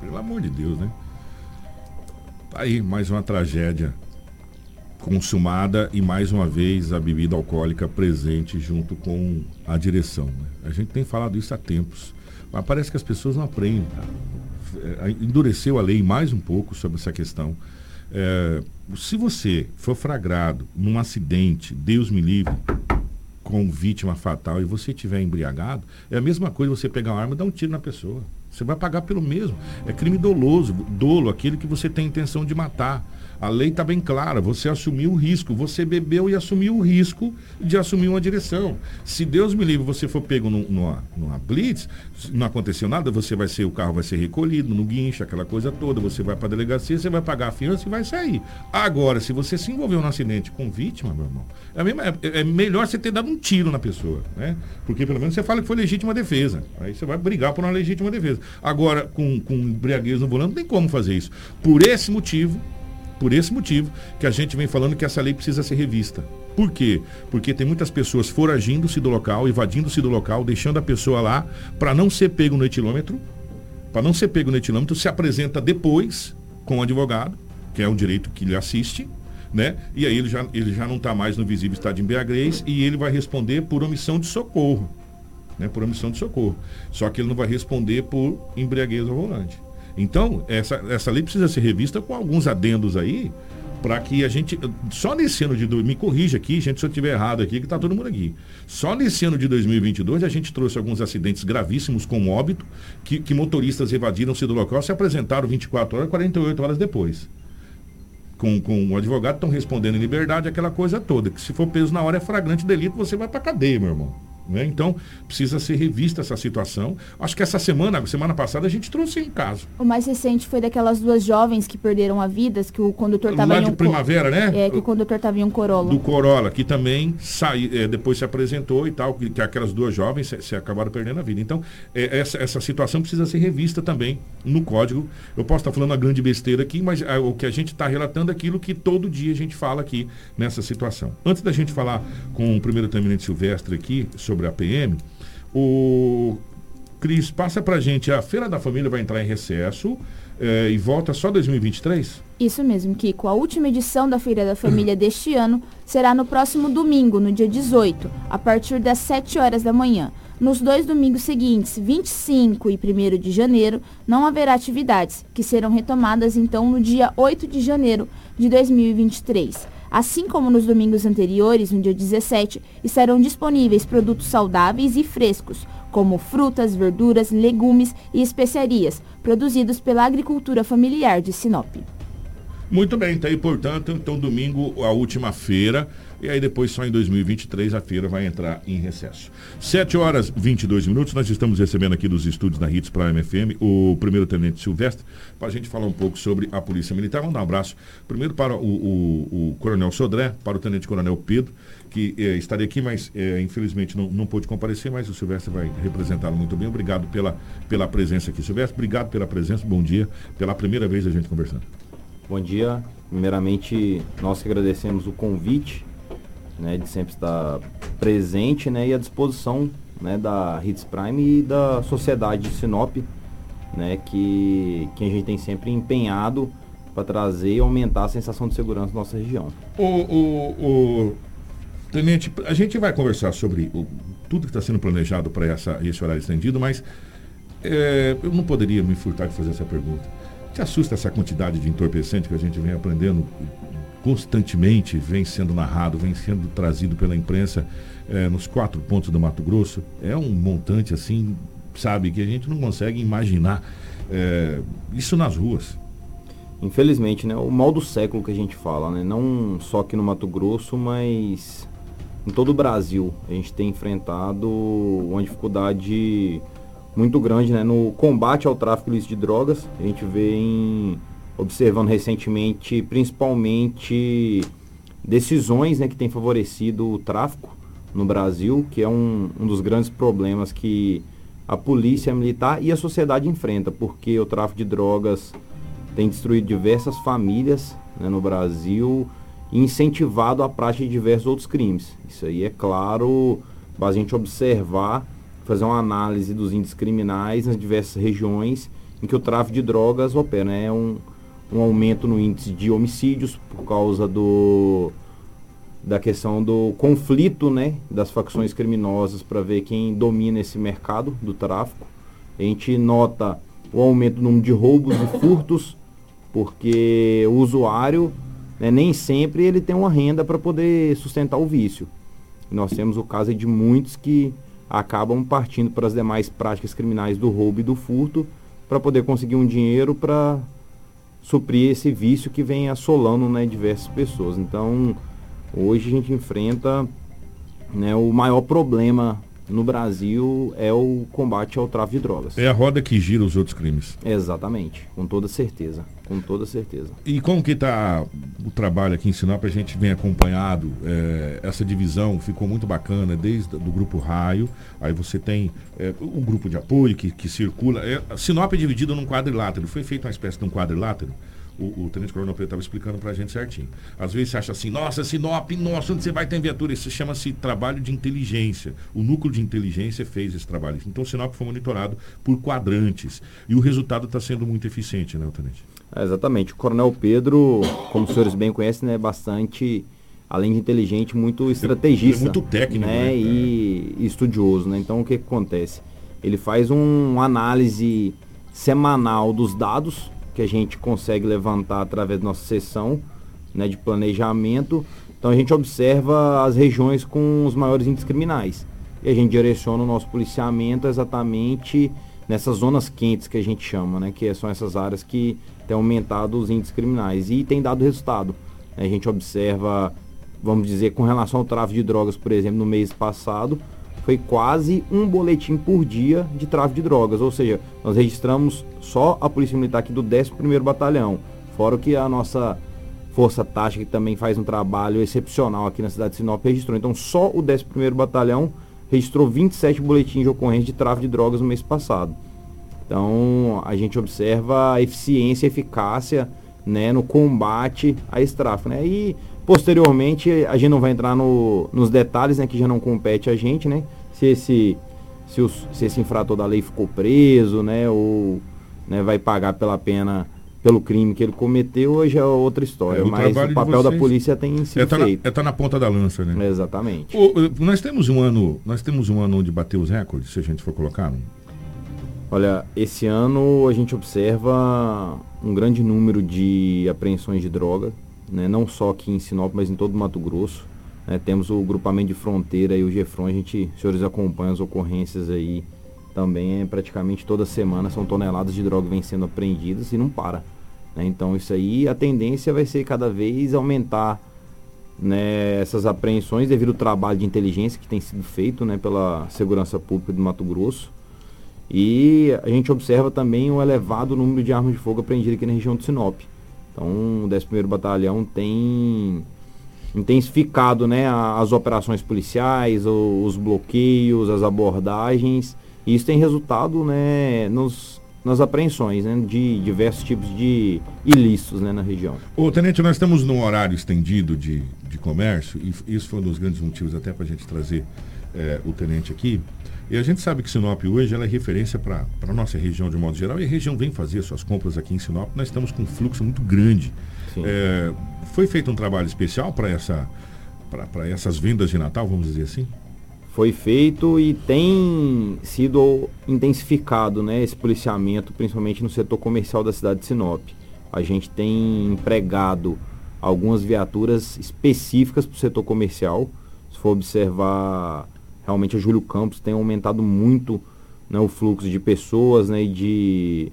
Pelo amor de Deus, né? Tá aí mais uma tragédia consumada e mais uma vez a bebida alcoólica presente junto com a direção. Né? A gente tem falado isso há tempos, mas parece que as pessoas não aprendem. É, endureceu a lei mais um pouco sobre essa questão. É, se você for flagrado num acidente, Deus me livre, com vítima fatal e você tiver embriagado, é a mesma coisa você pegar uma arma e dar um tiro na pessoa. Você vai pagar pelo mesmo. É crime doloso, dolo, aquele que você tem intenção de matar. A lei está bem clara, você assumiu o risco, você bebeu e assumiu o risco de assumir uma direção. Se Deus me livre, você for pego num, numa, numa blitz, não aconteceu nada, você vai ser, o carro vai ser recolhido no guincho, aquela coisa toda, você vai para a delegacia, você vai pagar a fiança e vai sair. Agora, se você se envolveu num acidente com vítima, meu irmão, é, é, é melhor você ter dado um tiro na pessoa, né? Porque pelo menos você fala que foi legítima defesa. Aí você vai brigar por uma legítima defesa. Agora, com, com embriaguez no volante, não tem como fazer isso. Por esse motivo, por esse motivo que a gente vem falando que essa lei precisa ser revista. Por quê? Porque tem muitas pessoas foragindo-se do local, evadindo-se do local, deixando a pessoa lá para não ser pego no etilômetro. Para não ser pego no etilômetro, se apresenta depois com o advogado, que é um direito que lhe assiste, né? E aí ele já, ele já não está mais no visível estado de embriaguez e ele vai responder por omissão de socorro, né? Por omissão de socorro. Só que ele não vai responder por embriaguez ao volante. Então, essa, essa lei precisa ser revista com alguns adendos aí, para que a gente, só nesse ano de, me corrija aqui, gente, se eu estiver errado aqui, que está todo mundo aqui. Só nesse ano de 2022 a gente trouxe alguns acidentes gravíssimos com óbito, que, que motoristas evadiram-se do local, se apresentaram 24 horas, 48 horas depois. Com, com o advogado, estão respondendo em liberdade, aquela coisa toda, que se for preso na hora é flagrante delito, você vai para cadeia, meu irmão. Né? Então, precisa ser revista essa situação. Acho que essa semana, semana passada, a gente trouxe um caso. O mais recente foi daquelas duas jovens que perderam a vida, que o condutor estava em um... de primavera, né? É, que o condutor estava em um Corolla. Do Corolla, que também sai, é, depois se apresentou e tal, que, que aquelas duas jovens se, se, acabaram perdendo a vida. Então, é, essa, essa situação precisa ser revista também no código. Eu posso estar falando uma grande besteira aqui, mas é, o que a gente está relatando é aquilo que todo dia a gente fala aqui nessa situação. Antes da gente falar com o primeiro terminante Silvestre aqui sobre sobre a PM, o Cris, passa pra gente, a Feira da Família vai entrar em recesso eh, e volta só 2023? Isso mesmo, Kiko. A última edição da Feira da Família deste ano será no próximo domingo, no dia 18, a partir das 7 horas da manhã. Nos dois domingos seguintes, 25 e 1 de janeiro, não haverá atividades, que serão retomadas então no dia 8 de janeiro de 2023. Assim como nos domingos anteriores, no dia 17, estarão disponíveis produtos saudáveis e frescos, como frutas, verduras, legumes e especiarias, produzidos pela agricultura familiar de Sinop. Muito bem, tá aí, portanto, então domingo, a última feira, e aí depois só em 2023 a feira vai entrar em recesso. 7 horas 22 minutos, nós estamos recebendo aqui dos estúdios da Hits Prime FM o primeiro tenente Silvestre, para a gente falar um pouco sobre a Polícia Militar. Vamos dar um abraço primeiro para o, o, o Coronel Sodré, para o Tenente Coronel Pedro, que eh, estaria aqui, mas eh, infelizmente não, não pôde comparecer, mas o Silvestre vai representá-lo muito bem. Obrigado pela, pela presença aqui, Silvestre. Obrigado pela presença, bom dia, pela primeira vez a gente conversando. Bom dia. Primeiramente, nós que agradecemos o convite, né, de sempre estar presente, né, e à disposição, né, da Hits Prime e da sociedade de Sinop, né, que, que a gente tem sempre empenhado para trazer e aumentar a sensação de segurança na nossa região. O, o, o Tenente, a gente vai conversar sobre o, tudo que está sendo planejado para esse horário estendido, mas é, eu não poderia me furtar de fazer essa pergunta. Te assusta essa quantidade de entorpecente que a gente vem aprendendo constantemente, vem sendo narrado, vem sendo trazido pela imprensa é, nos quatro pontos do Mato Grosso? É um montante assim, sabe, que a gente não consegue imaginar é, isso nas ruas. Infelizmente, né? O mal do século que a gente fala, né? Não só aqui no Mato Grosso, mas em todo o Brasil. A gente tem enfrentado uma dificuldade muito grande né, no combate ao tráfico ilícito de drogas. A gente vem observando recentemente, principalmente, decisões né, que têm favorecido o tráfico no Brasil, que é um, um dos grandes problemas que a polícia militar e a sociedade enfrenta, porque o tráfico de drogas tem destruído diversas famílias né, no Brasil e incentivado a prática de diversos outros crimes. Isso aí é claro, para a gente observar fazer uma análise dos índices criminais nas diversas regiões em que o tráfico de drogas opera. Né? É um, um aumento no índice de homicídios por causa do da questão do conflito né, das facções criminosas para ver quem domina esse mercado do tráfico. A gente nota o aumento do número de roubos e furtos, porque o usuário né, nem sempre ele tem uma renda para poder sustentar o vício. nós temos o caso de muitos que acabam partindo para as demais práticas criminais do roubo e do furto para poder conseguir um dinheiro para suprir esse vício que vem assolando né, diversas pessoas. Então, hoje a gente enfrenta né, o maior problema no Brasil é o combate ao tráfico de drogas. É a roda que gira os outros crimes. Exatamente, com toda certeza, com toda certeza. E como que está o trabalho aqui em Sinop? A gente vem acompanhado, é, essa divisão ficou muito bacana, desde do grupo Raio, aí você tem é, o grupo de apoio que, que circula. É, Sinop é dividido num quadrilátero, foi feito uma espécie de um quadrilátero, o, o Tenente Coronel Pedro estava explicando para a gente certinho. Às vezes você acha assim, nossa, Sinop, nossa, onde você vai ter viatura? Isso chama-se trabalho de inteligência. O núcleo de inteligência fez esse trabalho. Então, Sinop foi monitorado por quadrantes. E o resultado está sendo muito eficiente, né, Tenente? É, exatamente. O Coronel Pedro, como os senhores bem conhecem, né, é bastante, além de inteligente, muito estrategista. muito técnico, né, né? E, e estudioso, né? Então o que, que acontece? Ele faz um, uma análise semanal dos dados que a gente consegue levantar através da nossa sessão né, de planejamento. Então a gente observa as regiões com os maiores índices criminais. E a gente direciona o nosso policiamento exatamente nessas zonas quentes que a gente chama, né? Que são essas áreas que têm aumentado os índices criminais. E tem dado resultado. A gente observa, vamos dizer, com relação ao tráfico de drogas, por exemplo, no mês passado, foi quase um boletim por dia de tráfico de drogas. Ou seja, nós registramos só a Polícia Militar aqui do 11º Batalhão. Fora o que a nossa Força Tática, que também faz um trabalho excepcional aqui na cidade de Sinop, registrou. Então, só o 11º Batalhão registrou 27 boletins de ocorrência de tráfico de drogas no mês passado. Então, a gente observa a eficiência e eficácia né, no combate a esse tráfico. Né? E, posteriormente, a gente não vai entrar no, nos detalhes, né, que já não compete a gente, né? Se esse, se, os, se esse infrator da lei ficou preso, né, ou né, vai pagar pela pena pelo crime que ele cometeu, hoje é outra história. É, o mas o papel da polícia tem sido É tá, na, feito. é tá na ponta da lança, né? Exatamente. Ô, ô, nós temos um ano, nós temos um ano onde bateu os recordes, se a gente for colocar. Olha, esse ano a gente observa um grande número de apreensões de droga, né? não só aqui em Sinop, mas em todo o Mato Grosso. né? Temos o grupamento de fronteira e o GEFRON, a gente, os senhores acompanham as ocorrências aí também, é, praticamente toda semana são toneladas de droga vêm sendo apreendidas e não para. né? Então isso aí, a tendência vai ser cada vez aumentar né, essas apreensões devido ao trabalho de inteligência que tem sido feito né, pela Segurança Pública do Mato Grosso. E a gente observa também um elevado número de armas de fogo apreendidas aqui na região de Sinop. Então, o 11º Batalhão tem intensificado né, as operações policiais, os bloqueios, as abordagens. E isso tem resultado né, nos, nas apreensões né, de diversos tipos de ilícitos né, na região. Ô, Tenente, nós estamos num horário estendido de, de comércio, e isso foi um dos grandes motivos até para a gente trazer eh, o Tenente aqui. E a gente sabe que Sinop hoje ela é referência para a nossa região de modo geral, e a região vem fazer suas compras aqui em Sinop. Nós estamos com um fluxo muito grande. Eh, foi feito um trabalho especial para essa, essas vendas de Natal, vamos dizer assim? foi feito e tem sido intensificado né, esse policiamento, principalmente no setor comercial da cidade de Sinop. A gente tem empregado algumas viaturas específicas para o setor comercial. Se for observar, realmente a Júlio Campos tem aumentado muito né, o fluxo de pessoas né, e de,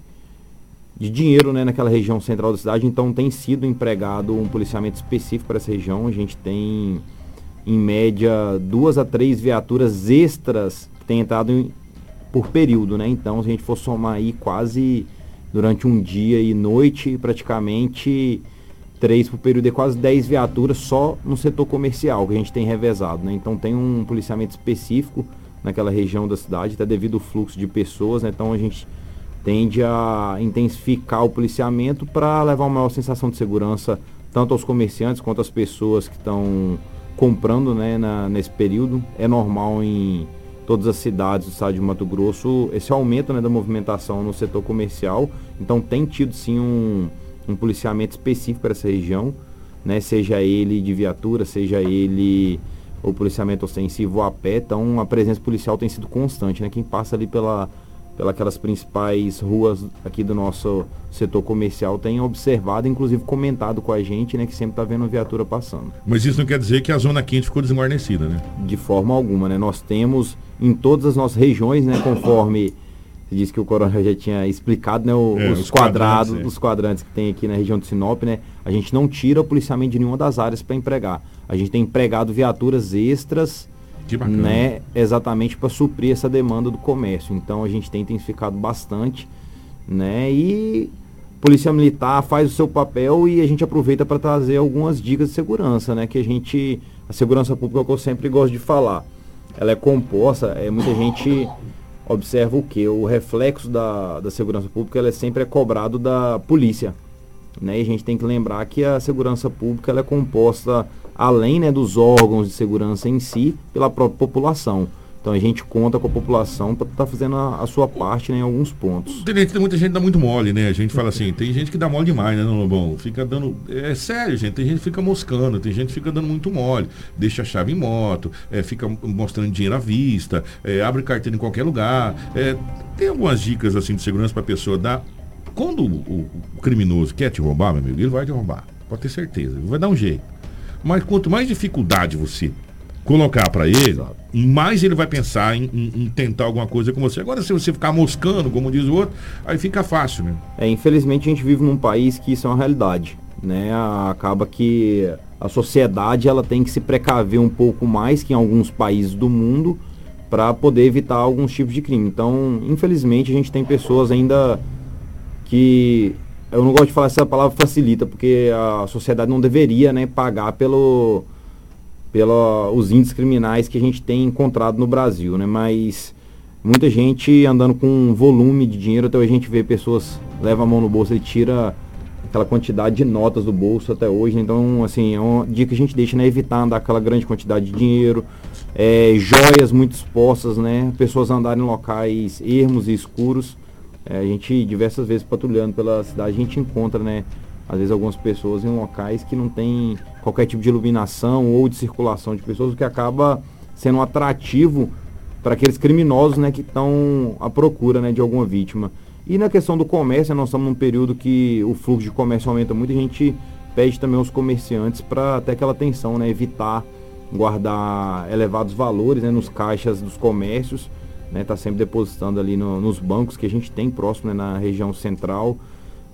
de dinheiro né, naquela região central da cidade. Então tem sido empregado um policiamento específico para essa região. A gente tem em média duas a três viaturas extras que têm entrado em- por período, né? Então, se a gente for somar aí quase durante um dia e noite, praticamente três por período é quase 10 viaturas só no setor comercial que a gente tem revezado, né? Então tem um policiamento específico naquela região da cidade, até devido ao fluxo de pessoas, né? Então a gente tende a intensificar o policiamento para levar uma maior sensação de segurança tanto aos comerciantes quanto às pessoas que estão comprando né, na- nesse período. É normal em todas as cidades do estado de Mato Grosso esse aumento né, da movimentação no setor comercial. Então tem tido sim um, um policiamento específico para essa região, né, seja ele de viatura, seja ele o policiamento ostensivo a pé. Então a presença policial tem sido constante. Né? Quem passa ali pela pelas principais ruas aqui do nosso setor comercial tem observado, inclusive comentado com a gente, né, que sempre está vendo viatura passando. Mas isso não quer dizer que a zona quente ficou desguarnecida, né? De forma alguma, né? Nós temos em todas as nossas regiões, né, conforme você disse que o Coronel já tinha explicado, né, o- É, os, os quadrados, quadrantes, é. os quadrantes que tem aqui na região de Sinop, né? A gente não tira o policiamento de nenhuma das áreas para empregar. A gente tem empregado viaturas extras né, exatamente para suprir essa demanda do comércio. Então a gente tem intensificado bastante, né? E a Polícia Militar faz o seu papel e a gente aproveita para trazer algumas dicas de segurança, né? Que a gente a segurança pública que eu sempre gosto de falar. Ela é composta, é muita gente observa o que o reflexo da, da segurança pública ela é sempre é cobrado da polícia né? E a gente tem que lembrar que a segurança pública ela é composta, além né, dos órgãos de segurança em si, pela própria população. Então a gente conta com a população para estar tá fazendo a, a, sua parte né, em alguns pontos. Tem, muita gente dá muito mole, né? A gente fala assim, tem gente que dá mole demais, né, não, Lobão? Fica dando. É sério, gente. Tem gente que fica moscando, tem gente que fica dando muito mole. Deixa a chave em moto, é, fica mostrando dinheiro à vista, é, abre carteira em qualquer lugar. É, tem algumas dicas assim de segurança para a pessoa dar. Quando o, o, o criminoso quer te roubar, meu amigo, ele vai te roubar. Pode ter certeza. Ele vai dar um jeito. Mas quanto mais dificuldade você colocar para ele, Exato. mais ele vai pensar em, em, em, tentar alguma coisa com você. Agora, se você ficar moscando, como diz o outro, aí fica fácil, né? É, infelizmente a gente vive num país que isso é uma realidade, né? Acaba que a sociedade ela tem que se precaver um pouco mais que em alguns países do mundo para poder evitar alguns tipos de crime. Então, infelizmente, a gente tem pessoas ainda que eu não gosto de falar essa palavra facilita, porque a sociedade não deveria, né, pagar pelo pelos índices criminais que a gente tem encontrado no Brasil, né? Mas muita gente andando com um volume de dinheiro, até hoje a gente vê pessoas leva a mão no bolso e tira aquela quantidade de notas do bolso até hoje. Né? Então, assim, é uma dica que a gente deixa, né? Evitar andar aquela grande quantidade de dinheiro, é, joias muito expostas, né? Pessoas andarem em locais ermos e escuros. É, a gente, diversas vezes patrulhando pela cidade, a gente encontra, né? Às vezes algumas pessoas em locais que não tem qualquer tipo de iluminação ou de circulação de pessoas, o que acaba sendo um atrativo para aqueles criminosos né, que estão à procura né, de alguma vítima. E na questão do comércio, nós estamos num período que o fluxo de comércio aumenta muito, a gente pede também aos comerciantes para ter aquela atenção, né, evitar guardar elevados valores né, nos caixas dos comércios, né, tá sempre depositando ali no, nos bancos que a gente tem próximo né, na região central.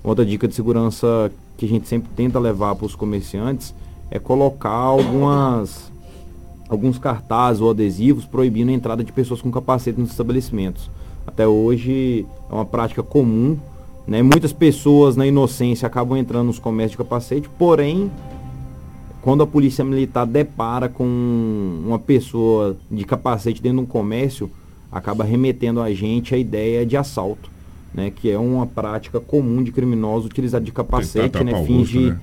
Outra dica de segurança que a gente sempre tenta levar para os comerciantes é colocar algumas alguns cartazes ou adesivos proibindo a entrada de pessoas com capacete nos estabelecimentos. Até hoje é uma prática comum, né? Muitas pessoas na inocência acabam entrando nos comércios de capacete, porém quando a polícia militar depara com uma pessoa de capacete dentro de um comércio, acaba remetendo a gente a ideia de assalto né, que é uma prática comum de criminosos utilizar de capacete, né, fins de né?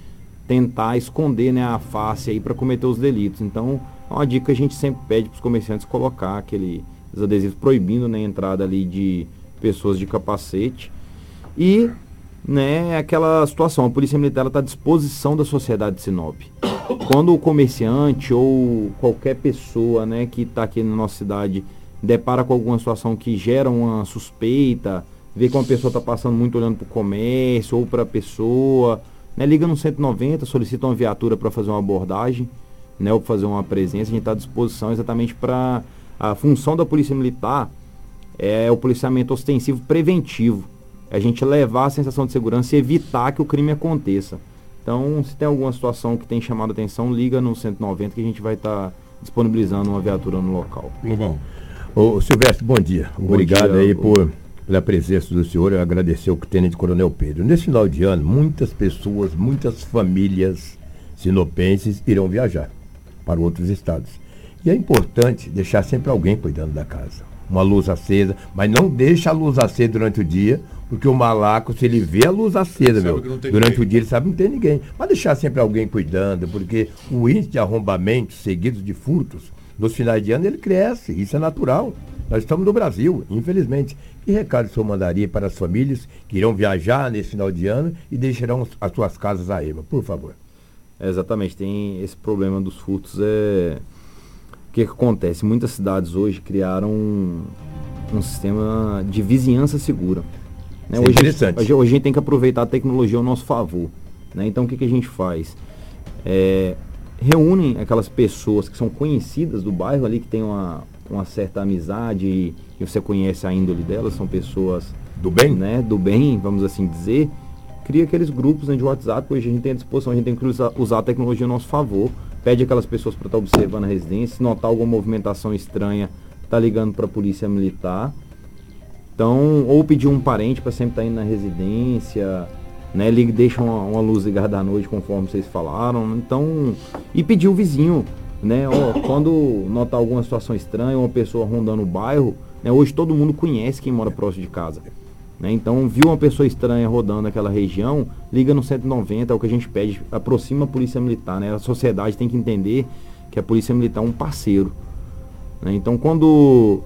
tentar esconder né, a face aí para cometer os delitos. Então, é uma dica que a gente sempre pede para os comerciantes colocar aqueles adesivos proibindo né, a entrada ali de pessoas de capacete. E né, aquela situação, a Polícia Militar está à disposição da sociedade de Sinop. Quando o comerciante ou qualquer pessoa né, que está aqui na nossa cidade depara com alguma situação que gera uma suspeita, vê que uma pessoa está passando muito olhando para o comércio ou para a pessoa, né? liga no 190, solicita uma viatura para fazer uma abordagem, né? ou fazer uma presença, a gente está à disposição exatamente para a função da Polícia Militar é o policiamento ostensivo preventivo. É a gente levar a sensação de segurança e evitar que o crime aconteça. Então, se tem alguma situação que tem chamado a atenção, liga no 190 que a gente vai estar tá disponibilizando uma viatura no local. Lobão. Ô Silvestre, bom dia. Bom Obrigado dia, aí por pela presença do senhor, eu agradecer ao Tenente Coronel Pedro. Nesse final de ano, muitas pessoas, muitas famílias sinopenses irão viajar para outros estados. E é importante deixar sempre alguém cuidando da casa. Uma luz acesa, mas não deixa a luz acesa durante o dia, porque o malaco, se ele vê a luz acesa, meu, durante ninguém. o dia ele sabe que não tem ninguém. Mas deixar sempre alguém cuidando, porque o índice de arrombamentos seguidos de furtos, nos finais de ano ele cresce, isso é natural. Nós estamos no Brasil, infelizmente. Que recado o senhor mandaria para as famílias que irão viajar nesse final de ano e deixarão as suas casas a EMA, por favor? É, exatamente, tem esse problema dos furtos. É... O que, que acontece? Muitas cidades hoje criaram um, um sistema de vizinhança segura. Né? Hoje, interessante. Hoje, hoje, a gente tem que aproveitar a tecnologia ao nosso favor. Né? Então o que, que a gente faz? É, reúnem aquelas pessoas que são conhecidas do bairro ali, que tem uma, uma certa amizade e, e você conhece a índole delas, são pessoas do bem, né, do bem, vamos assim dizer, cria aqueles grupos né, de WhatsApp, hoje a gente tem à disposição, a gente tem que usar, usar a tecnologia a nosso favor, pede aquelas pessoas para estar tá observando a residência, se notar alguma movimentação estranha, tá ligando para a polícia militar. Então, ou pedir um parente para sempre estar tá indo na residência, né? Liga, deixa uma, uma luz ligada à noite, conforme vocês falaram. Então, e pedir o vizinho né? Ó, quando notar alguma situação estranha, uma pessoa rondando o bairro, né? hoje todo mundo conhece quem mora próximo de casa. Né? Então, viu uma pessoa estranha rodando aquela região, liga no 190, é o que a gente pede, aproxima a polícia militar. Né? A sociedade tem que entender que a polícia militar é um parceiro. Né? Então, quando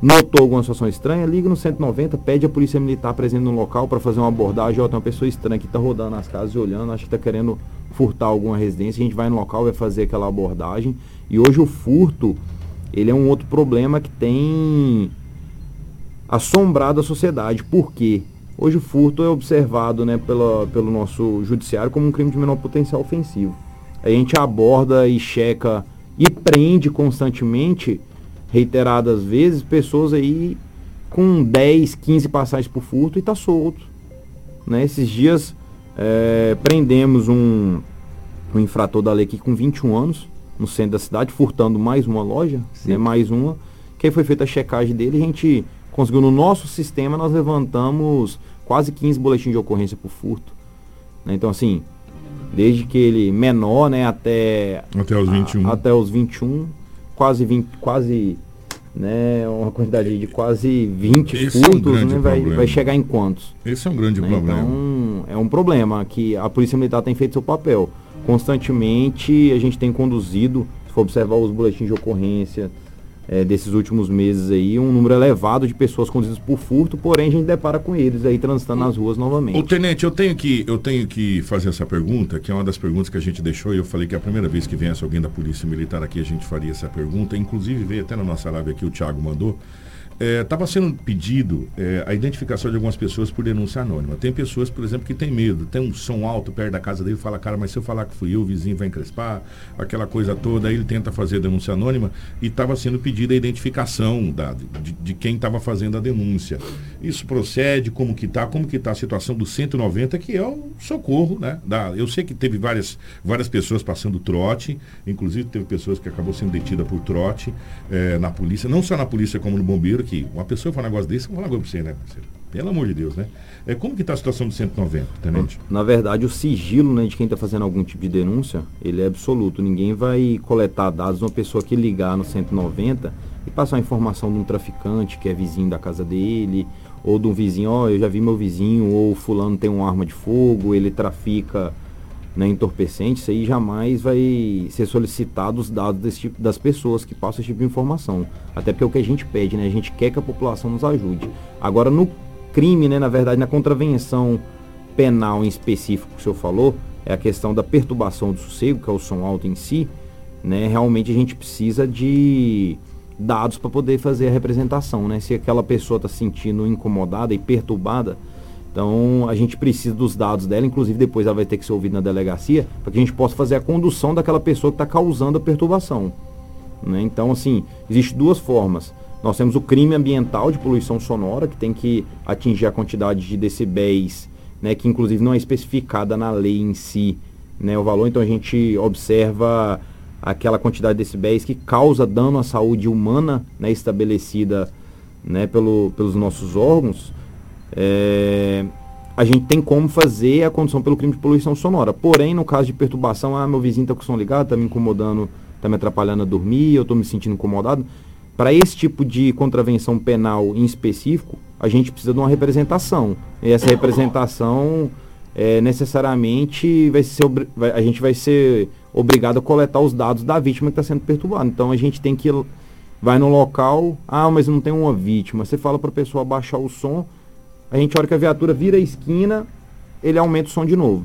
notou alguma situação estranha, liga no 190, pede a polícia militar presente no local para fazer uma abordagem. Ó, tem uma pessoa estranha que está rodando nas casas e olhando, acho que está querendo furtar alguma residência. A gente vai no local, vai fazer aquela abordagem. E hoje o furto, ele é um outro problema que tem assombrado a sociedade. Por quê? Hoje o furto é observado né, pela, pelo nosso judiciário como um crime de menor potencial ofensivo. A gente aborda e checa e prende constantemente, reiteradas vezes, pessoas aí com 10, 15 passagens por furto e está solto. Né? Esses dias é, prendemos um, um infrator da lei aqui com 21 anos, no centro da cidade, furtando mais uma loja, né, mais uma. Que aí foi feita a checagem dele, a gente conseguiu no nosso sistema, nós levantamos quase 15 boletins de ocorrência por furto. Né? Então assim, desde que ele menor, né, até até os 21, a, até os 21, quase 20, quase né, uma quantidade de quase 20 Esse furtos, é um né, vai, vai chegar em quantos? Esse é um grande né? problema. Então, é um problema que a Polícia Militar tem feito seu papel. Constantemente a gente tem conduzido, se for observar os boletins de ocorrência, é, desses últimos meses aí, um número elevado de pessoas conduzidas por furto, porém a gente depara com eles aí transitando nas ruas novamente. O tenente, eu tenho que eu tenho que fazer essa pergunta, que é uma das perguntas que a gente deixou e eu falei que a primeira vez que viesse alguém da Polícia Militar aqui a gente faria essa pergunta, inclusive veio até na nossa live aqui o Thiago mandou. Estava é, sendo pedido é, a identificação de algumas pessoas por denúncia anônima. Tem pessoas, por exemplo, que tem medo, tem um som alto perto da casa dele e fala, cara, mas se eu falar que fui eu, o vizinho vai encrespar, aquela coisa toda, aí ele tenta fazer a denúncia anônima e estava sendo pedida a identificação da, de, de quem estava fazendo a denúncia. Isso procede, como que está, como que está a situação do 190, que é o socorro, né? Da, eu sei que teve várias, várias pessoas passando trote, inclusive teve pessoas que acabou sendo detida por trote é, na polícia, não só na polícia como no bombeiro, que uma pessoa fala um negócio desse, eu vou falar pra você, né, parceiro? Pelo amor de Deus, né? É, como que está a situação do 190, tenente? Na verdade, o sigilo né, de quem está fazendo algum tipo de denúncia, ele é absoluto. Ninguém vai coletar dados de uma pessoa que ligar no 190 e passar a informação de um traficante que é vizinho da casa dele, ou de um vizinho, ó, oh, eu já vi meu vizinho, ou fulano tem uma arma de fogo, ele trafica né, entorpecente, isso aí jamais vai ser solicitado os dados desse tipo, das pessoas que passam esse tipo de informação. Até porque é o que a gente pede, né? A gente quer que a população nos ajude. Agora, no crime, né, na verdade, na contravenção penal em específico que o senhor falou, é a questão da perturbação do sossego, que é o som alto em si, né? Realmente a gente precisa de dados para poder fazer a representação, né? Se aquela pessoa está se sentindo incomodada e perturbada, então a gente precisa dos dados dela, inclusive depois ela vai ter que ser ouvida na delegacia, para que a gente possa fazer a condução daquela pessoa que está causando a perturbação. Né? Então, assim, existem duas formas. Nós temos o crime ambiental de poluição sonora, que tem que atingir a quantidade de decibéis, né, que inclusive não é especificada na lei em si, né, o valor. Então a gente observa aquela quantidade de decibéis que causa dano à saúde humana, né, estabelecida né, pelo, pelos nossos órgãos é, a gente tem como fazer a condução pelo crime de poluição sonora. Porém, no caso de perturbação, ah, meu vizinho está com o som ligado, está me incomodando, está me atrapalhando a dormir, eu estou me sentindo incomodado. Para esse tipo de contravenção penal em específico, a gente precisa de uma representação. E essa representação é, necessariamente vai ser vai, a gente vai ser obrigado a coletar os dados da vítima que está sendo perturbada. Então a gente tem que vai no local, ah, mas não tem uma vítima. Você fala para a pessoa baixar o som, a gente, a hora que a viatura vira a esquina, ele aumenta o som de novo.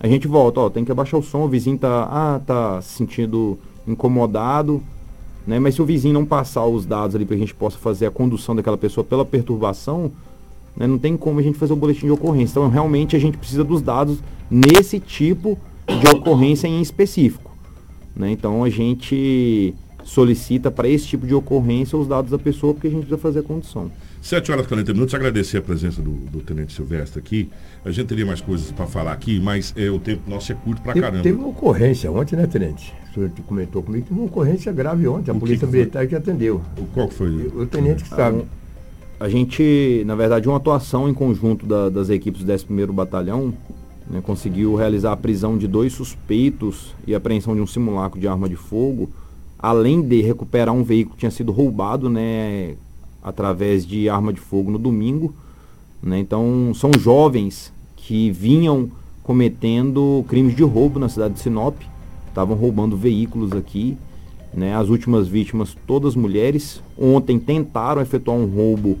A gente volta, ó, tem que abaixar o som, o vizinho tá, ah, tá se sentindo incomodado, né? Mas se o vizinho não passar os dados ali para a gente possa fazer a condução daquela pessoa pela perturbação, né, não tem como a gente fazer o boletim de ocorrência. Então, realmente, a gente precisa dos dados nesse tipo de ocorrência em específico. Né? Então, a gente solicita para esse tipo de ocorrência os dados da pessoa, porque a gente precisa fazer a condução. 7 horas e 40 minutos. Agradecer a presença do, do Tenente Silvestre aqui. A gente teria mais coisas para falar aqui, mas é, o tempo nosso é curto para caramba. Teve uma ocorrência ontem, né, Tenente? O senhor comentou comigo, teve uma ocorrência grave ontem. A o Polícia que Militar que atendeu. O, qual que foi? O, o Tenente que sabe. A, a gente, na verdade, uma atuação em conjunto da, das equipes do 11º Batalhão né, conseguiu realizar a prisão de dois suspeitos e apreensão de um simulacro de arma de fogo, além de recuperar um veículo que tinha sido roubado, né, através de arma de fogo no domingo. Né? Então, são jovens que vinham cometendo crimes de roubo na cidade de Sinop, estavam roubando veículos aqui. Né? As últimas vítimas, todas mulheres. Ontem tentaram efetuar um roubo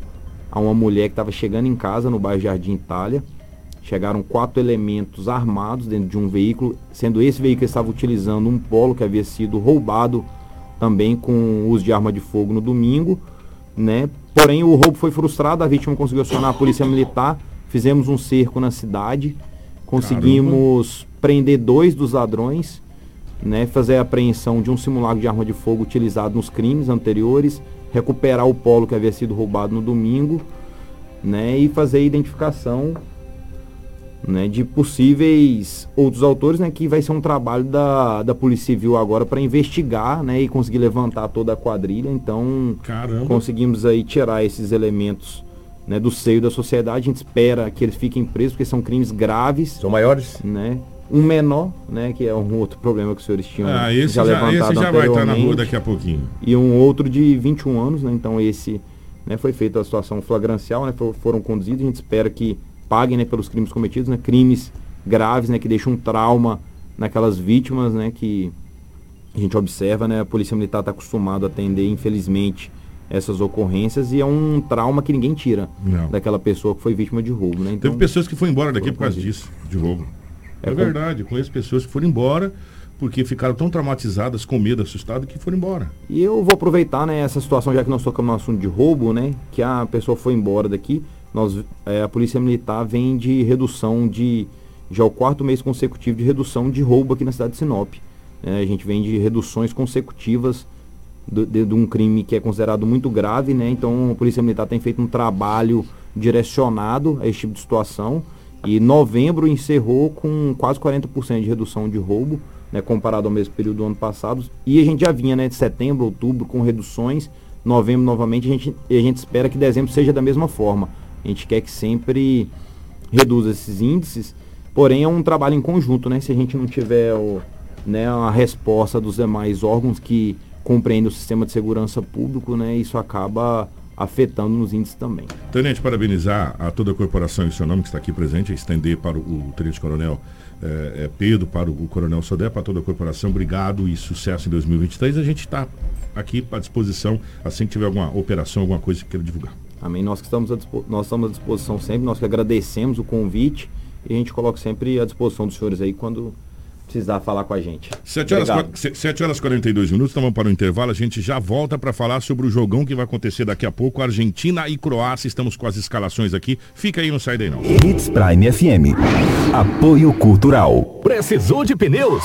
a uma mulher que estava chegando em casa no bairro Jardim Itália. Chegaram quatro elementos armados dentro de um veículo, sendo esse veículo estava utilizando um polo que havia sido roubado também com uso de arma de fogo no domingo, né? Porém, o roubo foi frustrado, a vítima conseguiu acionar a polícia militar, fizemos um cerco na cidade, conseguimos Caramba. prender dois dos ladrões, né? Fazer a apreensão de um simulacro de arma de fogo utilizado nos crimes anteriores, recuperar o polo que havia sido roubado no domingo, né? E fazer a identificação né, de possíveis outros autores, né, que vai ser um trabalho da, da Polícia Civil agora para investigar, né, e conseguir levantar toda a quadrilha. Então, Caramba. conseguimos aí tirar esses elementos, né, do seio da sociedade. A gente espera que eles fiquem presos porque são crimes graves. São maiores, né? Um menor, né, que é um outro problema que os senhores tinham ah, esse já, já levantado esse já vai estar na rua daqui a pouquinho. E um outro de 21 anos, né? Então esse, né, foi feita a situação flagrancial, né, foram conduzidos. A gente espera que paguem né, pelos crimes cometidos, né, crimes graves, né, que deixam um trauma naquelas vítimas, né, que a gente observa, né, a polícia militar está acostumado a atender, infelizmente, essas ocorrências e é um trauma que ninguém tira Não. daquela pessoa que foi vítima de roubo, né? Então, Teve pessoas que foram embora daqui por causa disso, de roubo. É, é verdade, conheço pessoas que foram embora porque ficaram tão traumatizadas, com medo, assustadas, que foram embora. E eu vou aproveitar, né, essa situação, já que nós tocamos no assunto de roubo, né, que a pessoa foi embora daqui, nós, é, a Polícia Militar vem de redução de. Já é o quarto mês consecutivo de redução de roubo aqui na cidade de Sinop. É, a gente vem de reduções consecutivas de, de, um crime que é considerado muito grave, né? Então a Polícia Militar tem feito um trabalho direcionado a esse tipo de situação. E novembro encerrou com quase 40% de redução de roubo, né, comparado ao mesmo período do ano passado. E a gente já vinha né, de setembro, outubro com reduções, novembro novamente, a gente, a gente espera que dezembro seja da mesma forma. A gente quer que sempre reduza esses índices, porém é um trabalho em conjunto, né? Se a gente não tiver o, né, a resposta dos demais órgãos que compreendem o sistema de segurança público, né, isso acaba afetando nos índices também. Tenente, parabenizar a toda a corporação em seu nome que está aqui presente, estender para o, o Tenente Coronel é, é, Pedro, para o, o Coronel Sodé, para toda a corporação, obrigado e sucesso em 2023. A gente está aqui à disposição assim que tiver alguma operação, alguma coisa que queira divulgar. Amém. Nós que estamos, nós estamos à disposição sempre, nós que agradecemos o convite e a gente coloca sempre à disposição dos senhores aí quando precisar falar com a gente. 7 horas, 7 horas 42 minutos, então vamos para o intervalo. A gente já volta para falar sobre o jogão que vai acontecer daqui a pouco. Argentina e Croácia, estamos com as escalações aqui. Fica aí, não sai daí não. Hits Prime FM. Apoio Cultural. Precisou de pneus?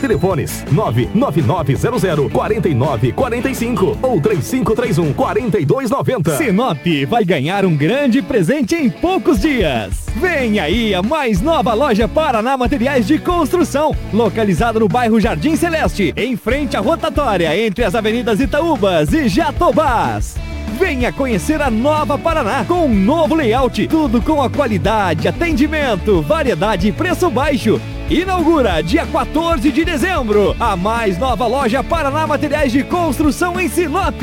Telefones 99900 4945 ou 3531 4290. Sinop vai ganhar um grande presente em poucos dias. Vem aí a mais nova loja Paraná Materiais de Construção, localizada no bairro Jardim Celeste, em frente à rotatória entre as avenidas Itaúbas e Jatobás. Venha conhecer a nova Paraná com um novo layout, tudo com a qualidade, atendimento, variedade e preço baixo. Inaugura dia 14 de dezembro a mais nova loja Paraná Materiais de Construção em Sinop.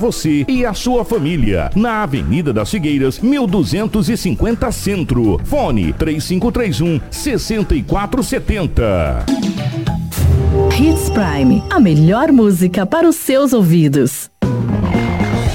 você e a sua família. Na Avenida das Figueiras, 1250 Centro. Fone 3531 6470. Hits Prime, a melhor música para os seus ouvidos.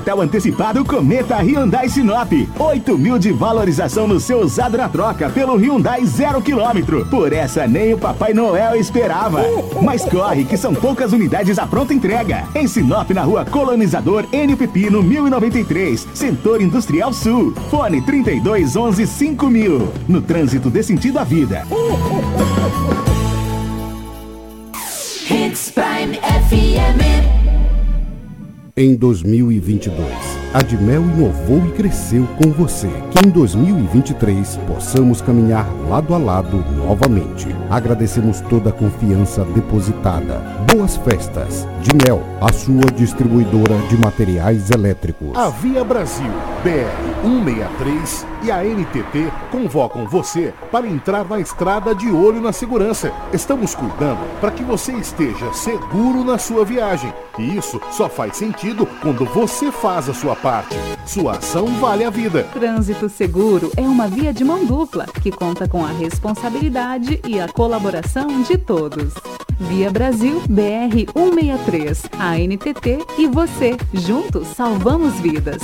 Natal antecipado Cometa Hyundai Sinop. 8 mil de valorização no seu usado na troca pelo Hyundai zero quilômetro. Por essa nem o Papai Noel esperava. Mas corre que são poucas unidades à pronta entrega. Em Sinop, na rua Colonizador N Pepino 1093, Setor Industrial Sul. Fone 32 11 5000. No trânsito dê sentido à vida. Hits Prime FM. Em 2022, a Admel inovou e cresceu com você. Que em 2023 possamos caminhar lado a lado novamente. Agradecemos toda a confiança depositada. Boas festas. Dimel, a sua distribuidora de materiais elétricos. A Via Brasil, BR 163 e a NTT convocam você para entrar na estrada de olho na segurança. Estamos cuidando para que você esteja seguro na sua viagem. E isso só faz sentido quando você faz a sua parte. Sua ação vale a vida. Trânsito Seguro é uma via de mão dupla que conta com a responsabilidade e a colaboração de todos. Via Brasil BR 163, a NTT e você. Juntos salvamos vidas.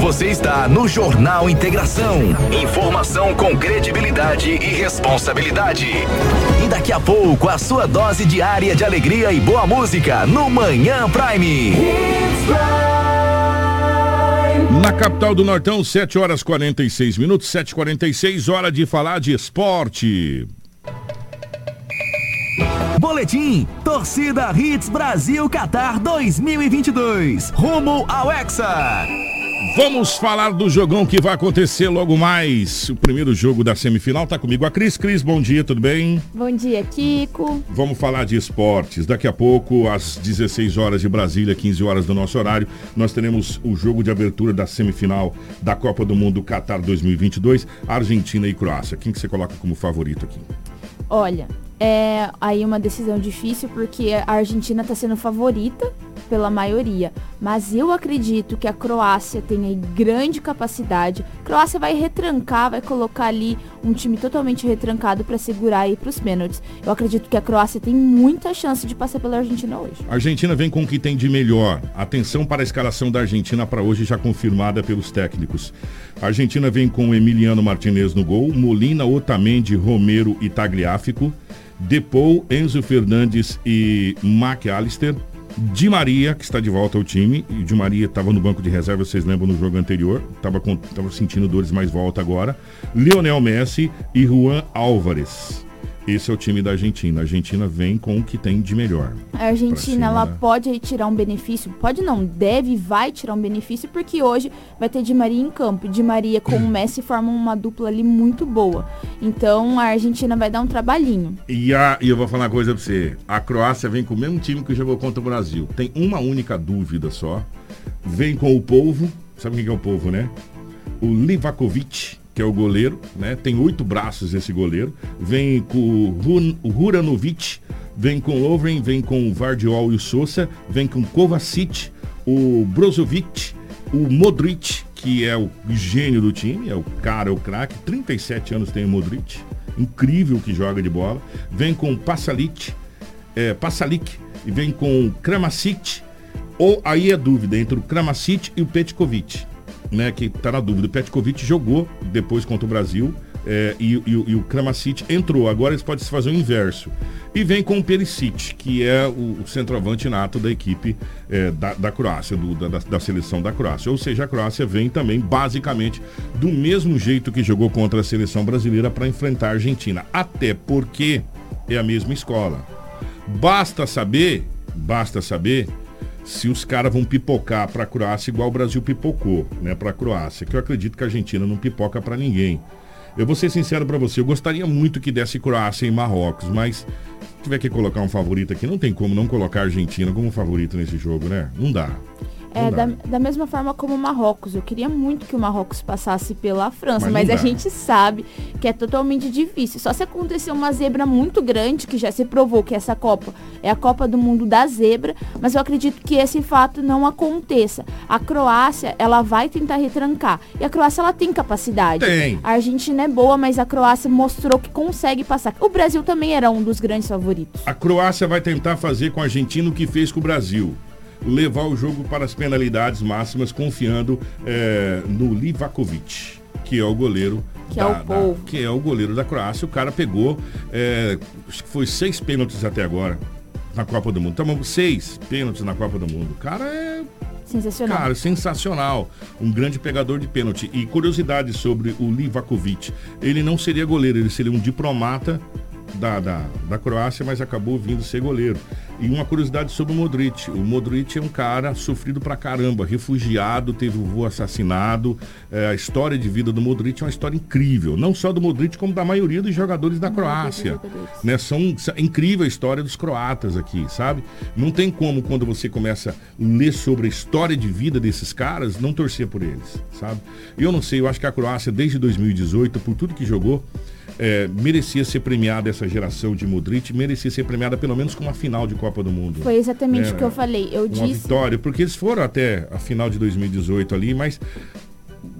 Você está no Jornal Integração. Informação com credibilidade e responsabilidade. E daqui a pouco, a sua dose diária de alegria e boa música no Manhã Prime. Na capital do Nortão, 7 horas 46 minutos, 7h46, hora de falar de esporte. Boletim Torcida Hits Brasil Qatar 2022. Rumo ao Hexa. Vamos falar do jogão que vai acontecer logo mais. O primeiro jogo da semifinal tá comigo a Cris. Cris, bom dia, tudo bem? Bom dia, Kiko. Vamos falar de esportes. Daqui a pouco, às 16 horas de Brasília, 15 horas do nosso horário, nós teremos o jogo de abertura da semifinal da Copa do Mundo Qatar 2022, Argentina e Croácia. Quem que você coloca como favorito aqui? Olha, é aí uma decisão difícil porque a Argentina está sendo favorita pela maioria, mas eu acredito que a Croácia tem grande capacidade. A Croácia vai retrancar, vai colocar ali um time totalmente retrancado para segurar aí para os pênaltis. Eu acredito que a Croácia tem muita chance de passar pela Argentina hoje. A Argentina vem com o que tem de melhor. Atenção para a escalação da Argentina para hoje já confirmada pelos técnicos. A Argentina vem com Emiliano Martinez no gol, Molina, Otamendi, Romero e Tagliafico. Depou, Enzo Fernandes e McAllister. Di Maria, que está de volta ao time. E Di Maria estava no banco de reserva, vocês lembram, no jogo anterior. Estava sentindo dores, mas volta agora. Lionel Messi e Juan Álvares. Esse é o time da Argentina. A Argentina vem com o que tem de melhor. A Argentina, ela pode tirar um benefício, pode não, deve, vai tirar um benefício, porque hoje vai ter Di Maria em campo. Di Maria com o Messi formam uma dupla ali muito boa. Então a Argentina vai dar um trabalhinho. E, a, e eu vou falar uma coisa pra você. A Croácia vem com o mesmo time que jogou contra o Brasil. Tem uma única dúvida só. Vem com o povo. Sabe quem é o povo, né? O Livakovic que é o goleiro, né? Tem oito braços esse goleiro. Vem com o Huranovic, vem com o Lovren, vem com o Vardiol e o Sousa, vem com o Kovacic, o Brozovic, o Modric, que é o gênio do time, é o cara, é o craque. 37 anos tem o Modric, incrível que joga de bola. Vem com o Passalic, é, Passalic, e vem com o Kramasic, ou aí é dúvida entre o Kramasic e o Petkovic né, que está na dúvida. O Petkovic jogou depois contra o Brasil é, e, e, e, o Kramasic entrou. Agora eles podem fazer o inverso. E vem com o Perisic, que é o, o centroavante nato da equipe é, da, da, Croácia, do, da, da, seleção da Croácia. Ou seja, a Croácia vem também basicamente do mesmo jeito que jogou contra a seleção brasileira para enfrentar a Argentina. Até porque é a mesma escola. Basta saber, basta saber se os caras vão pipocar para a Croácia igual o Brasil pipocou, né, para a Croácia, que eu acredito que a Argentina não pipoca para ninguém. Eu vou ser sincero para você, eu gostaria muito que desse Croácia em Marrocos, mas se tiver que colocar um favorito aqui, não tem como não colocar a Argentina como favorito nesse jogo, né? Não dá. É, da, da, mesma forma como o Marrocos. Eu queria muito que o Marrocos passasse pela França, Mas mas, a gente sabe que é totalmente difícil. Só se acontecer uma zebra muito grande, que já se provou que essa Copa é a Copa do Mundo da zebra, mas eu acredito que esse fato não aconteça. A Croácia, ela vai tentar retrancar. E a Croácia, ela tem capacidade. Tem. A Argentina é boa, mas a Croácia mostrou que consegue passar. O Brasil também era um dos grandes favoritos. A Croácia vai tentar fazer com a Argentina o que fez com o Brasil. Levar o jogo para as penalidades máximas, confiando eh, no Livakovic, que é o goleiro. Que é o povo. que é o goleiro da Croácia. O cara pegou, eh, acho que foi seis pênaltis até agora na Copa do Mundo. Tomamos seis pênaltis na Copa do Mundo. O cara é Sensacional. Cara, sensacional. Um grande pegador de pênalti. E curiosidade sobre o Livakovic. Ele não seria goleiro, ele seria um diplomata da, da, da Croácia, mas acabou vindo ser goleiro. E uma curiosidade sobre o Modric. O Modric é um cara sofrido pra caramba, refugiado, teve o vô assassinado. É, a história de vida do Modric é uma história incrível. Não só do Modric, como da maioria dos jogadores da Croácia. Né? São, são- é incrível a história dos croatas aqui, sabe? Não tem como, quando você começa a ler sobre a história de vida desses caras, não torcer por eles, sabe? Eu não sei, eu acho que a Croácia, desde 2018, por tudo que jogou, é, merecia ser premiada essa geração de Modric, merecia ser premiada pelo menos com uma final de Copa do Mundo. Foi exatamente o que eu falei. Eu uma disse. vitória, porque eles foram até a final de 2018 ali, mas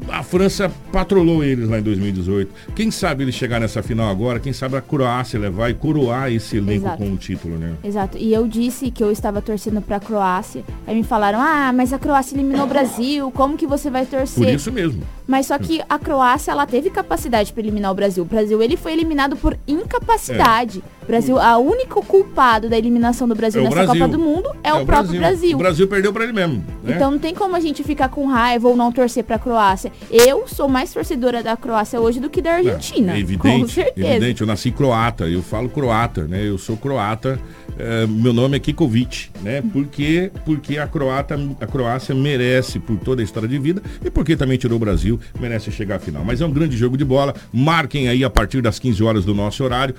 a França patrolou eles lá em 2018. Quem sabe eles chegar nessa final agora, quem sabe a Croácia levar e coroar esse elenco Exato. com o título, né? Exato. E eu disse que eu estava torcendo pra Croácia. Aí me falaram: "Ah, mas a Croácia eliminou o Brasil. Como que você vai torcer?" Por isso mesmo. Mas só que a Croácia ela teve capacidade para eliminar o Brasil. O Brasil ele foi eliminado por incapacidade. O Brasil, a único culpado da eliminação do Brasil É o nessa Brasil. Copa do Mundo é, o próprio Brasil. O Brasil perdeu pra ele mesmo. né? Então não tem como a gente ficar com raiva ou não torcer pra Croácia. Eu sou mais torcedora da Croácia hoje do que da Argentina. É com evidente, certeza. evidente. Eu nasci croata, eu falo croata, né? Eu sou croata. é, meu nome é Kikovic, né? Porque, porque a, croata, a Croácia merece por toda a história de vida e porque também tirou o Brasil, merece chegar à final. Mas é um grande jogo de bola. Marquem aí a partir das 15 horas do nosso horário.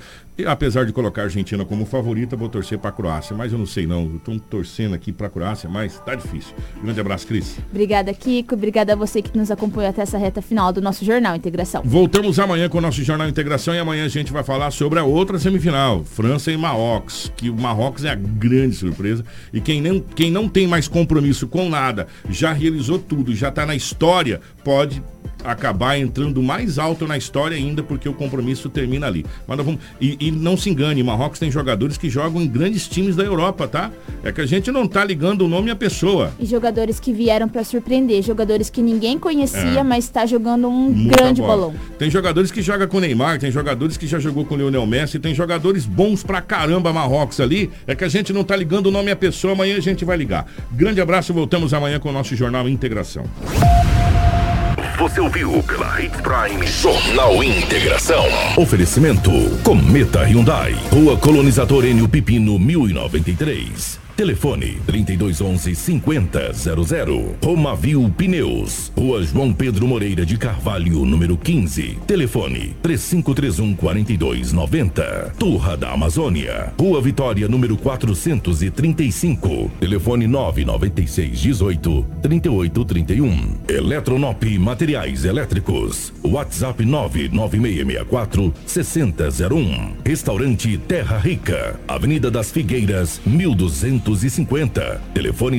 Apesar de colocar a Argentina como favorita, vou torcer pra Croácia. Mas eu não sei não. Tô torcendo aqui pra Croácia, mas tá difícil. Grande abraço, Cris. Obrigada, Kiko. Obrigada a você que nos acompanhou até essa reta final do nosso Jornal Integração. Voltamos amanhã com o nosso Jornal Integração e amanhã a gente vai falar sobre a outra semifinal, França e Marrocos, que o Marrocos é a grande surpresa e quem não, quem não tem mais compromisso com nada, já realizou tudo, já está na história, pode acabar entrando mais alto na história ainda porque o compromisso termina ali. Mas vamos, e, e não se engane, Marrocos tem jogadores que jogam em grandes times da Europa, tá? É que a gente não tá ligando o nome à pessoa. E jogadores que vieram pra surpreender, jogadores que ninguém conhecia, É. mas está jogando um Muita grande bola. bolão. Tem jogadores que jogam com o Neymar, tem jogadores que já jogou com o Lionel Messi, tem jogadores bons pra caramba Marrocos ali. É que a gente não tá ligando o nome à pessoa, amanhã a gente vai ligar. Grande abraço, voltamos amanhã com o nosso Jornal Integração. Você ouviu pela Hits Prime Jornal Integração. Oferecimento Cometa Hyundai. Rua Colonizador Enio Pipino 1093. Telefone 3211 5000. Romavil Pneus. Rua João Pedro Moreira de Carvalho, número 15. Telefone 3531 4290. Turra da Amazônia. Rua Vitória, número 435. Telefone 996 18 3831. Eletronop Materiais Elétricos. WhatsApp 99664 6001. Restaurante Terra Rica. Avenida das Figueiras, 1250. Telefone